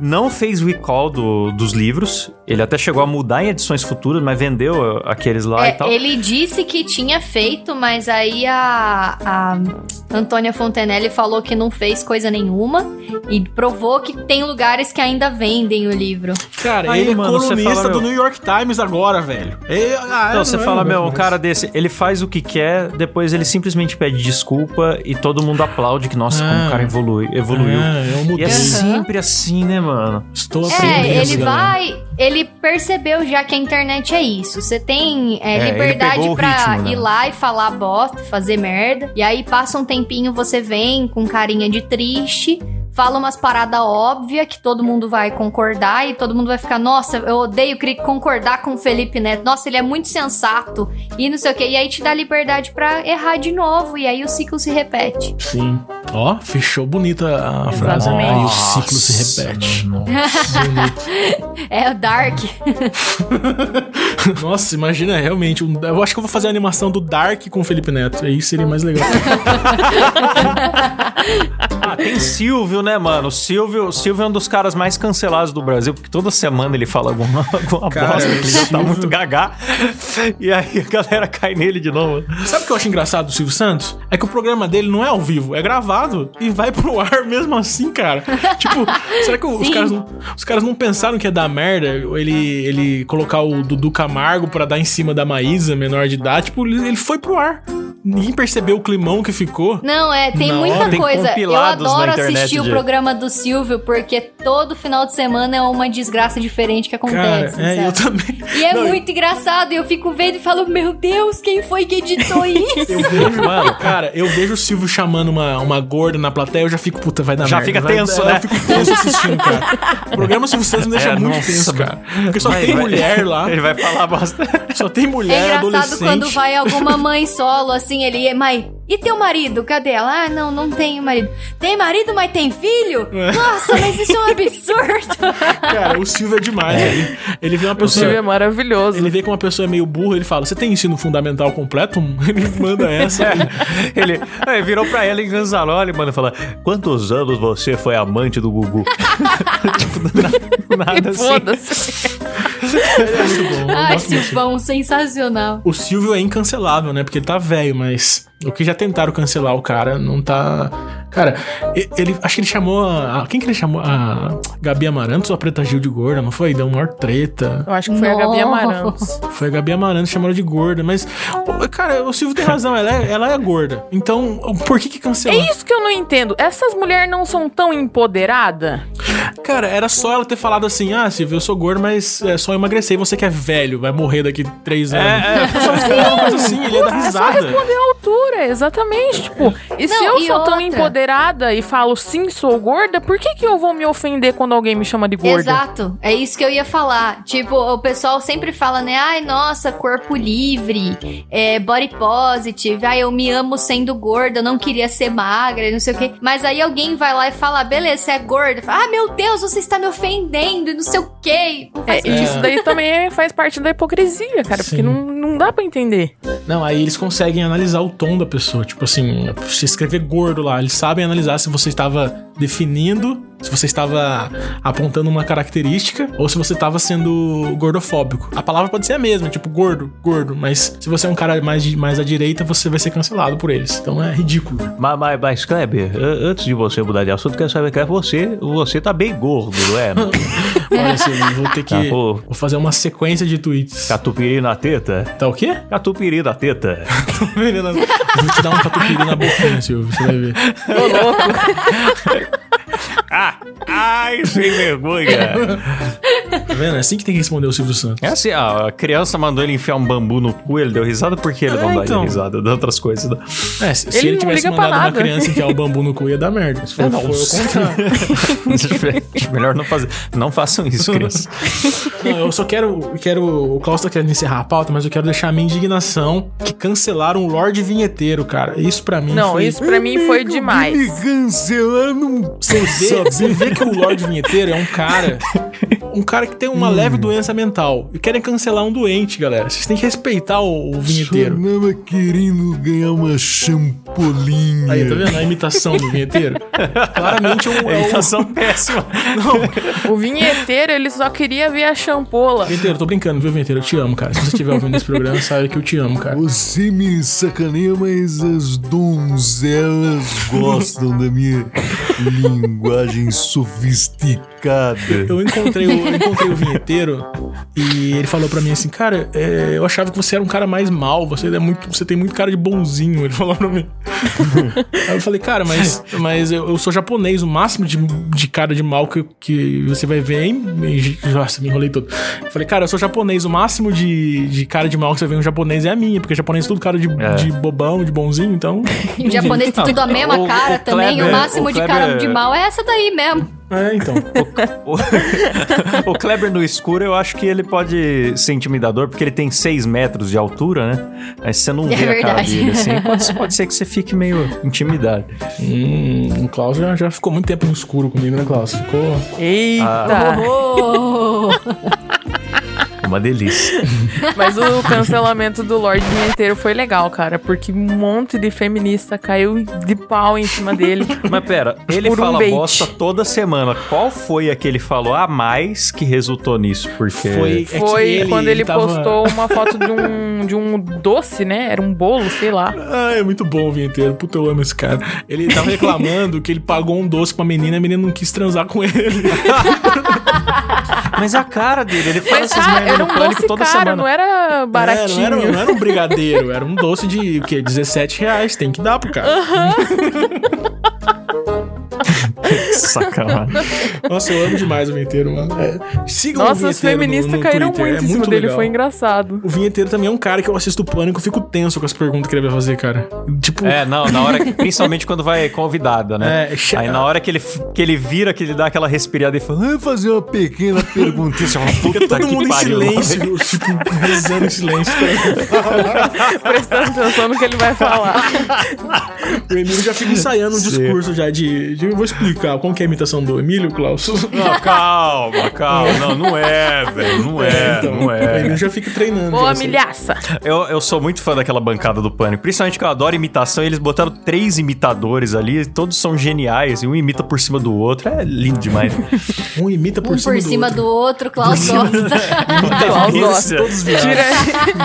S1: Não fez recall do, dos livros. Ele até chegou a mudar em edições futuras, mas vendeu aqueles lá
S4: é,
S1: e tal.
S4: Ele disse que tinha feito, mas aí a, a Antônia Fontenelle falou que não fez coisa nenhuma e provou que tem lugares que ainda vendem o livro.
S2: Cara, aí, ele é mano, colunista fala, do meu... New York Times agora, velho.
S1: Ele, ah, então, você fala, meu, um cara desse, ele faz o que quer, depois ele simplesmente pede desculpa participa e todo mundo aplaude que, nossa, como o cara evolui, evoluiu.
S2: É, eu
S1: E é sempre assim, né, mano?
S2: Estou
S4: É, ele vai. Ele percebeu já que a internet é isso. Você tem é,
S1: É,
S4: liberdade pra
S1: ritmo, né?
S4: ir lá e falar bosta, fazer merda. E aí passa um tempinho, você vem com carinha de triste. Fala umas paradas óbvias que todo mundo vai concordar e todo mundo vai ficar, nossa, eu odeio concordar com o Felipe Neto. Nossa, ele é muito sensato. E não sei o que. E aí te dá liberdade pra errar de novo. E aí o ciclo se repete.
S2: Sim. Ó, fechou bonita a frase.
S3: Exatamente.
S2: Aí o ciclo se repete.
S4: É o Dark.
S2: Nossa, imagina realmente. um- eu acho que eu vou fazer a animação do Dark com o Felipe Neto. Aí seria mais legal.
S1: Ah, tem Silvio, né, mano? O Silvio, o Silvio é um dos caras mais cancelados do Brasil, porque toda semana ele fala alguma, alguma
S2: Cara,
S1: bosta,
S2: o
S1: que ele já tá muito gagá. E aí a galera cai nele de novo.
S2: Sabe o que eu acho engraçado do Silvio Santos? É que o programa dele não é ao vivo, é gravado e vai pro ar mesmo assim, cara. tipo, será que os caras, não, os caras não pensaram que ia dar merda ele, ele colocar o Dudu Camargo pra dar em cima da Maísa, menor de idade? Tipo, ele foi pro ar. Ninguém percebeu o climão que ficou.
S4: Não, é, tem
S2: Na
S4: muita.
S1: Tem
S4: coisa. Eu adoro assistir
S1: de-
S4: o programa do Silvio, porque todo final de semana é uma desgraça diferente que
S2: Cara,
S4: acontece.
S2: é, eu também.
S4: E é
S2: Não,
S4: muito engraçado, e eu fico vendo e falo, meu Deus, quem foi que editou isso?
S2: Eu vejo, mano, cara, eu vejo o Silvio chamando uma, uma gorda na plateia, eu já fico, puta, vai dar
S1: Já
S2: merda.
S1: fica
S2: vai-
S1: tenso,
S2: é,
S1: né?
S2: Eu fico tenso assistindo, cara. O programa Silvio Santos me deixa
S1: É,
S2: muito
S1: nossa,
S2: tenso, cara. Porque só
S1: Vai,
S2: tem
S1: vai.
S2: mulher lá,
S1: Ele vai falar bosta.
S2: só tem
S4: É
S2: mulher,
S4: engraçado
S2: adolescente.
S4: quando vai alguma mãe solo, assim, ele, mãe, e teu marido? Cadê ela? Ah, não, não tenho marido. Tem marido, mas tem filho? Nossa, mas isso é um absurdo.
S2: Cara, o Silvio é demais. Ele, ele vê uma
S3: O Silvio é
S2: pessoa...
S3: maravilhoso.
S2: Ele vê que uma pessoa é meio burra, ele fala, você tem ensino fundamental completo? Ele manda essa.
S1: Ele, ele virou pra ela em Ganzaroli, mano, e falou: Quantos anos você foi amante do Gugu? tipo, na- nada
S3: E
S1: assim.
S3: foda-se.
S2: é muito bom.
S4: Ai. Silvão, sensacional.
S2: O Silvio é incancelável, né? Porque ele tá velho, mas o que já tentaram cancelar o cara não tá. Cara, ele acho que ele chamou a. Quem que ele chamou? A Gabi Amarantos ou a Preta Gil de gorda, não foi? Deu uma maior treta.
S3: Eu acho que foi a Gabi
S4: Nossa.
S3: Amarantos.
S2: Foi a Gabi Amarantos chamando de gorda, mas. Cara, o Silvio tem razão, ela é, ela é gorda. Então, por que que
S3: É
S2: cancelou?
S3: isso que eu não entendo. Essas mulheres não são tão empoderadas?
S2: Cara, era só ela ter falado assim: ah, Silvio, eu sou gordo, mas é só emagrecer. E você que é velho, vai morrer daqui três anos.
S1: É, é.
S2: Só responder uma coisa assim, ele ia dar
S3: É só
S2: risada.
S3: responder altura, exatamente. Tipo, e se
S4: Não,
S3: eu
S4: e
S3: sou tão
S4: outra?
S3: empoderada e falo sim, sou gorda, por que, que eu vou me ofender quando alguém me chama de gorda?
S4: Exato, é isso que eu ia falar. Tipo, o pessoal sempre fala, né? Ai, nossa, corpo livre, é, body positive, ai, eu me amo sendo gorda, eu não queria ser magra, não sei o quê. Mas aí alguém vai lá e fala, beleza, você é gorda. Fala, ah, meu Deus, você está me ofendendo, e não sei o quê. Não faz
S3: É, e isso daí também é- faz parte da hipocrisia, cara,
S2: Sim.
S3: porque não, não dá pra entender.
S2: Não, aí eles conseguem analisar o tom da pessoa. Tipo assim, se escrever gordo lá, eles sabem analisar se você estava definindo, se você estava apontando uma característica ou se você estava sendo gordofóbico. A palavra pode ser a mesma, tipo gordo, gordo, mas se você é um cara mais, de- mais à direita, você vai ser cancelado por eles. Então é ridículo.
S1: Mas, mas, mas, Kleber, an- antes de você mudar de assunto, quero saber que você, você tá bem gordo, não é?
S2: Olha, Silvio, vou ter que.
S1: Ah, pô.
S2: vou fazer uma sequência de tweets.
S1: Catupiry na teta?
S2: Tá o quê?
S1: Catupiry na teta.
S2: Vou te dar um catupiry na boquinha, Silvio, você vai ver.
S3: Ô, louco.
S1: Ah! Ai, sem vergonha!
S2: Tá vendo? É assim que tem que responder o Silvio Santos.
S1: É assim, a criança mandou ele enfiar um bambu no cu, ele deu risada, por que ele
S2: É,
S1: não dá
S2: então.
S1: risada? De outras coisas, né?
S2: É, se, se
S3: Ele
S2: ele
S3: não
S2: tivesse mandado uma criança enfiar o bambu no cu, ia dar merda. Se for,
S1: não,
S2: for o contrário.
S1: Melhor não fazer. Não façam isso, criança.
S2: Não, eu só quero, quero. O Klaus tá querendo encerrar a pauta, mas eu quero deixar a minha indignação que cancelaram o Lorde Vinheteiro, cara. Isso pra mim
S3: Não,
S2: foi.
S3: isso pra mim foi demais.
S5: cancelando.
S2: Você vê, você vê que o Lorde Vinheteiro é um cara. Um cara que tem uma leve doença mental. E querem cancelar um doente, galera. Vocês têm que respeitar o, o vinheteiro.
S5: Sonava querendo ganhar uma champolinha.
S2: Aí, tá vendo a imitação do vinheteiro? Claramente é um. É um...
S1: Imitação péssima.
S3: O vinheteiro, ele só queria ver a champola.
S2: Vinheteiro, tô brincando, viu, vinheteiro? Eu te amo, cara. Se você estiver ouvindo esse programa, sabe que eu te amo, cara.
S5: Você me sacaneia, mas as donzelas gostam da minha linguagem sofisticada.
S2: Eu encontrei, o, encontrei o vinheteiro E ele falou pra mim assim, cara, é, eu achava que você era um cara mais mal, você é muito, você tem muito cara de bonzinho, ele falou pra mim. Aí eu falei, cara, mas, mas eu, eu, sou japonês, o máximo de, de cara de mal que, que você vai ver, hein? Nossa, me enrolei todo. Eu falei, cara, eu sou japonês, o máximo de, de cara de mal que você vê em um japonês é a minha, porque japonês é tudo cara de, é. de bobão, de bonzinho, então.
S4: Em japonês tem tudo a mesma o, cara o também, Kleber, o máximo o de cara de mal é essa daí mesmo.
S2: É, então.
S1: O, o, o, Kleber no escuro, eu acho que ele pode ser intimidador, porque ele tem 6 metros de altura, né? Aí você não é vê verdade. a cara dele assim. Pode, pode, ser que você fique meio intimidado.
S2: Hum, o Klaus já, já ficou muito tempo no escuro comigo, né, Klaus? Ficou.
S3: Eita! Ah. Oh.
S1: Uma delícia.
S3: Mas o cancelamento do Lorde inteiro foi legal, cara, porque um monte de feminista caiu de pau em cima dele.
S1: Mas pera, ele fala um bosta toda semana. Qual foi a que ele falou a mais que resultou nisso? Porque
S3: foi, é foi ele, quando ele, ele tava... postou uma foto de um, de um doce, né? Era um bolo, sei lá.
S2: Ah, é muito bom o vinheteiro. Puta, eu amo esse cara. Ele tava reclamando que ele pagou um doce pra menina e a menina não quis transar com ele.
S1: Mas a cara dele, ele faz essas merdas
S3: era um doce toda caro, semana. não era baratinho.
S2: É, não, era, não, era, um brigadeiro, era um doce de o quê? 17 reais. Tem que dar pro cara. Uhum.
S1: Sacanagem.
S2: Nossa, eu amo demais o vinheteiro, mano. É,
S3: sigam Nossa, o os feministas no, no caíram Twitter. muito é em cima dele, legal. foi engraçado.
S2: O vinheteiro também é um cara que eu assisto o pânico, fico tenso com as perguntas que ele vai fazer, cara. Tipo.
S1: É, não, na hora. principalmente quando vai convidada, né? É, Aí na hora que ele, que ele vira, que ele dá aquela respirada e fala, ah, fazer uma pequena pergunta.
S2: Fica todo mundo pariu, em silêncio, tipo, rezando em silêncio.
S3: Prestando atenção no que ele vai falar.
S2: o Emílio já fica ensaiando um Sim. discurso já de, de. Eu vou explicar. Como que é a imitação do Emílio, Klaus?
S1: Não, calma, calma. Não, não é, velho. Não é, é então, não é.
S2: Ele já fica treinando.
S3: Boa, milhaça.
S1: Eu, eu sou muito fã daquela bancada do Pânico. Principalmente que eu adoro imitação. eles botaram três imitadores ali. Todos são geniais. E um imita por cima do outro. É lindo demais.
S2: um imita por
S4: um
S2: cima,
S4: por
S2: do,
S4: cima
S2: outro.
S4: do outro. Klaus gosta.
S3: Klaus gosta. Todos Tira,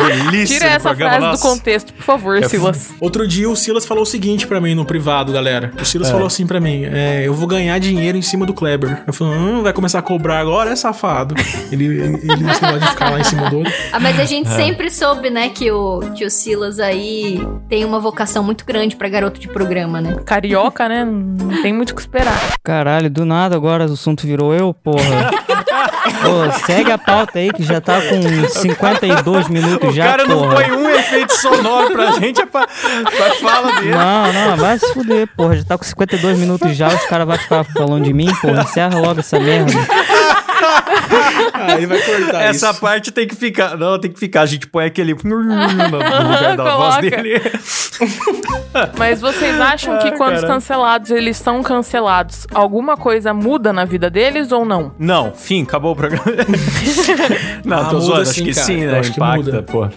S3: Delícia Tira essa programa, frase nossa. do contexto, por favor, é, Silas.
S2: Outro dia o Silas falou o seguinte pra mim no privado, galera. O Silas é. falou assim pra mim: é, Eu vou ganhar dinheiro em cima do Kleber. Eu falei, hum, vai começar a cobrar agora, é safado. Ele, ele, ele não pode ficar lá em cima do outro.
S4: Ah, mas a gente é. sempre soube, né, que o, que o Silas aí tem uma vocação muito grande pra garoto de programa, né?
S3: Carioca, né? Não tem muito o que esperar.
S6: Caralho, do nada agora o assunto virou eu, porra. Pô, segue a pauta aí que já tá com 52 minutos o já,
S1: O cara não põe um efeito sonoro pra gente, é pra, pra fala dele.
S6: Não, não, vai se fuder, porra. Já tá com 52 minutos já, os caras vão ficar falando de mim, porra. Encerra logo essa merda.
S2: Aí vai cortar
S1: Essa isso. parte tem que ficar. Não, tem que ficar. A gente põe aquele no lugar da voz dele.
S3: Mas vocês acham que quando os cancelados eles são cancelados, alguma coisa muda na vida deles ou não?
S1: Não, fim, acabou o programa. não, ah, tô zoando, acho que cara. sim, né? Acho Impacta, pô.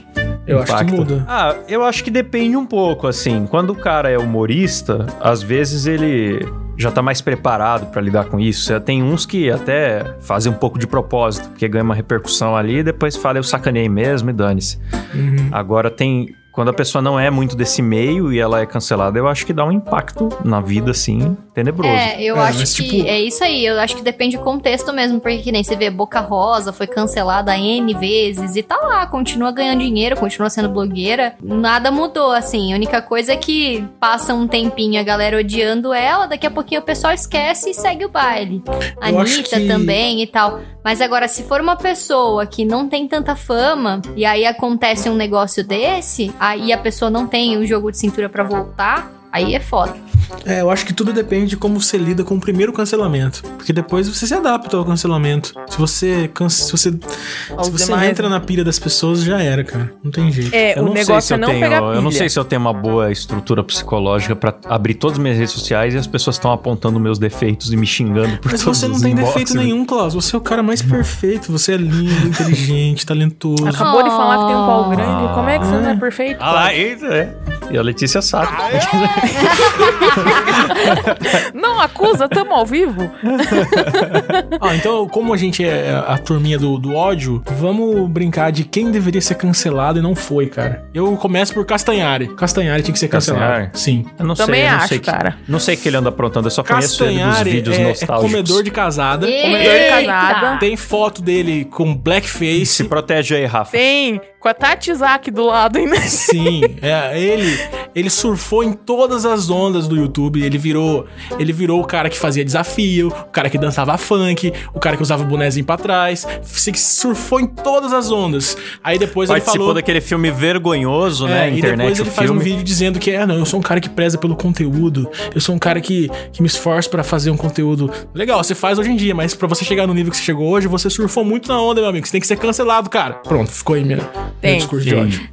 S2: Eu Impacta. acho que muda.
S1: Ah, eu acho que depende um pouco, assim. Quando o cara é humorista, às vezes ele já tá mais preparado para lidar com isso. Tem uns que até fazem um pouco de propósito, porque ganha uma repercussão ali e depois fala eu sacanei mesmo e dane-se. Uhum. Agora tem quando a pessoa não é muito desse meio e ela é cancelada, eu acho que dá um impacto na vida, assim, tenebroso.
S4: É, eu é, acho mas, que tipo... é isso aí. Eu acho que depende do contexto mesmo, porque que nem você vê Boca Rosa foi cancelada N vezes e tá lá, continua ganhando dinheiro, continua sendo blogueira. Nada mudou, assim. A única coisa é que passa um tempinho a galera odiando ela, daqui a pouquinho o pessoal esquece e segue o baile. A Anitta que... também e tal. Mas agora, se for uma pessoa que não tem tanta fama e aí acontece um negócio desse, aí a pessoa não tem o jogo de cintura para voltar, aí é foda.
S2: É, eu acho que tudo depende de como você lida com o primeiro cancelamento. Porque depois você se adapta ao cancelamento. Se você se você, se você entra na pilha das pessoas, já era, cara. Não tem jeito.
S3: É, eu o negócio é não
S1: tenho,
S3: pegar pilha.
S1: Eu não sei se eu tenho uma boa estrutura psicológica para abrir todas as minhas redes sociais e as pessoas estão apontando meus defeitos e me xingando por
S2: Mas
S1: todos
S2: você não tem defeito né? nenhum, Klaus. Você é o cara mais perfeito. Você é lindo, inteligente, talentoso.
S3: Acabou oh. de falar que tem um pau grande. Como é que você não é perfeito?
S1: Ah, isso é. E a Letícia sabe.
S3: Não acusa, tamo ao vivo.
S2: ah, então, como a gente é a turminha do, do ódio, vamos brincar de quem deveria ser cancelado e não foi, cara. Eu começo por Castanhari. Castanhari tinha que ser cancelado. Castanhari? Sim.
S1: Eu não Também sei, eu não acho, sei cara. Que, não sei o que ele anda aprontando, eu só Castanhari conheço ele dos vídeos é, nostálgicos.
S2: É comedor de casada.
S3: Eita. Comedor de casada.
S2: Tem foto dele com blackface.
S1: Se protege aí, Rafa.
S3: Tem com a Tati Isaac do lado ainda.
S2: Sim, é, ele, ele surfou em todas as ondas do YouTube. Ele virou, ele virou o cara que fazia desafio, o cara que dançava funk, o cara que usava o bonezinho pra trás. Surfou em todas as ondas. Aí depois
S1: Participou
S2: ele falou
S1: daquele filme vergonhoso, né?
S2: é, né? Internet, e depois ele faz um vídeo dizendo que é, não, eu sou um cara que preza pelo conteúdo. Eu sou um cara que, que me esforço para fazer um conteúdo legal. Você faz hoje em dia, mas para você chegar no nível que você chegou hoje, você surfou muito na onda, meu amigo. Você tem que ser cancelado, cara. Pronto, ficou aí minha
S3: tem.
S2: discurso de ódio.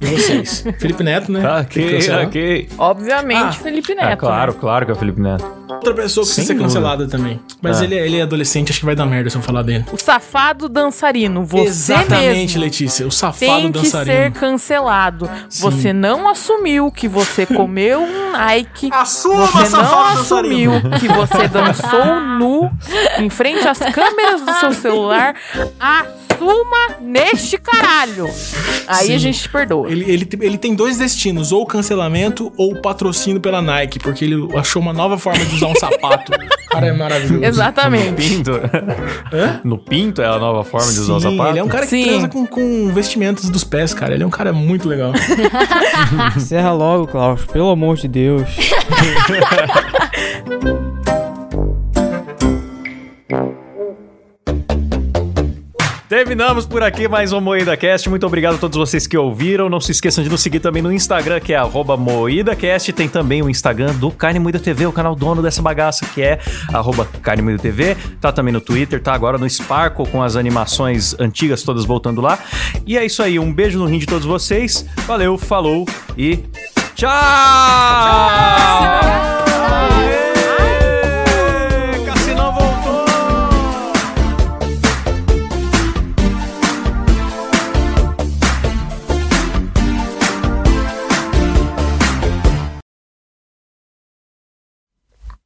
S2: E vocês? Felipe Neto, né?
S1: Tá, ok, ok.
S3: Obviamente, ah, Felipe Neto. É,
S1: claro, né? claro que é o Felipe Neto.
S2: Outra pessoa que precisa ser cancelada também. Mas é. ele, é, ele é adolescente, acho que vai dar merda se eu falar dele.
S3: O safado dançarino, você
S2: Exatamente,
S3: mesmo.
S2: Letícia. O safado
S3: tem
S2: dançarino.
S3: Tem que ser cancelado. Sim. Você não assumiu que você comeu um Nike.
S2: Assuma,
S3: você não assumiu dançarino. que você dançou nu em frente às câmeras do seu celular. Assuma assuma neste caralho. Aí Sim. a gente te perdoa.
S2: Ele, ele, ele tem dois destinos, ou cancelamento ou patrocínio pela Nike, porque ele achou uma nova forma de usar um sapato. o cara é maravilhoso.
S3: Exatamente.
S1: No pinto? Hã? No pinto é a nova forma de usar um sapato?
S2: ele é um cara que Sim. transa com, com vestimentas dos pés, cara. Ele é um cara muito legal.
S6: Encerra logo, Klaus. Pelo amor de Deus.
S1: Terminamos por aqui mais um Moída Cast. Muito obrigado a todos vocês que ouviram. Não se esqueçam de nos seguir também no Instagram, que é MoídaCast. Tem também o Instagram do Carne Moída TV, o canal dono dessa bagaça, que é Carne Moída TV. Tá também no Twitter, tá agora no Sparkle com as animações antigas todas voltando lá. E é isso aí. Um beijo no rim de todos vocês. Valeu, falou e tchau! tchau!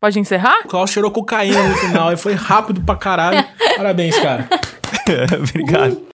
S3: Pode encerrar?
S2: O Klaus cheirou cocaína no final e foi rápido pra caralho. Parabéns, cara.
S1: Obrigado.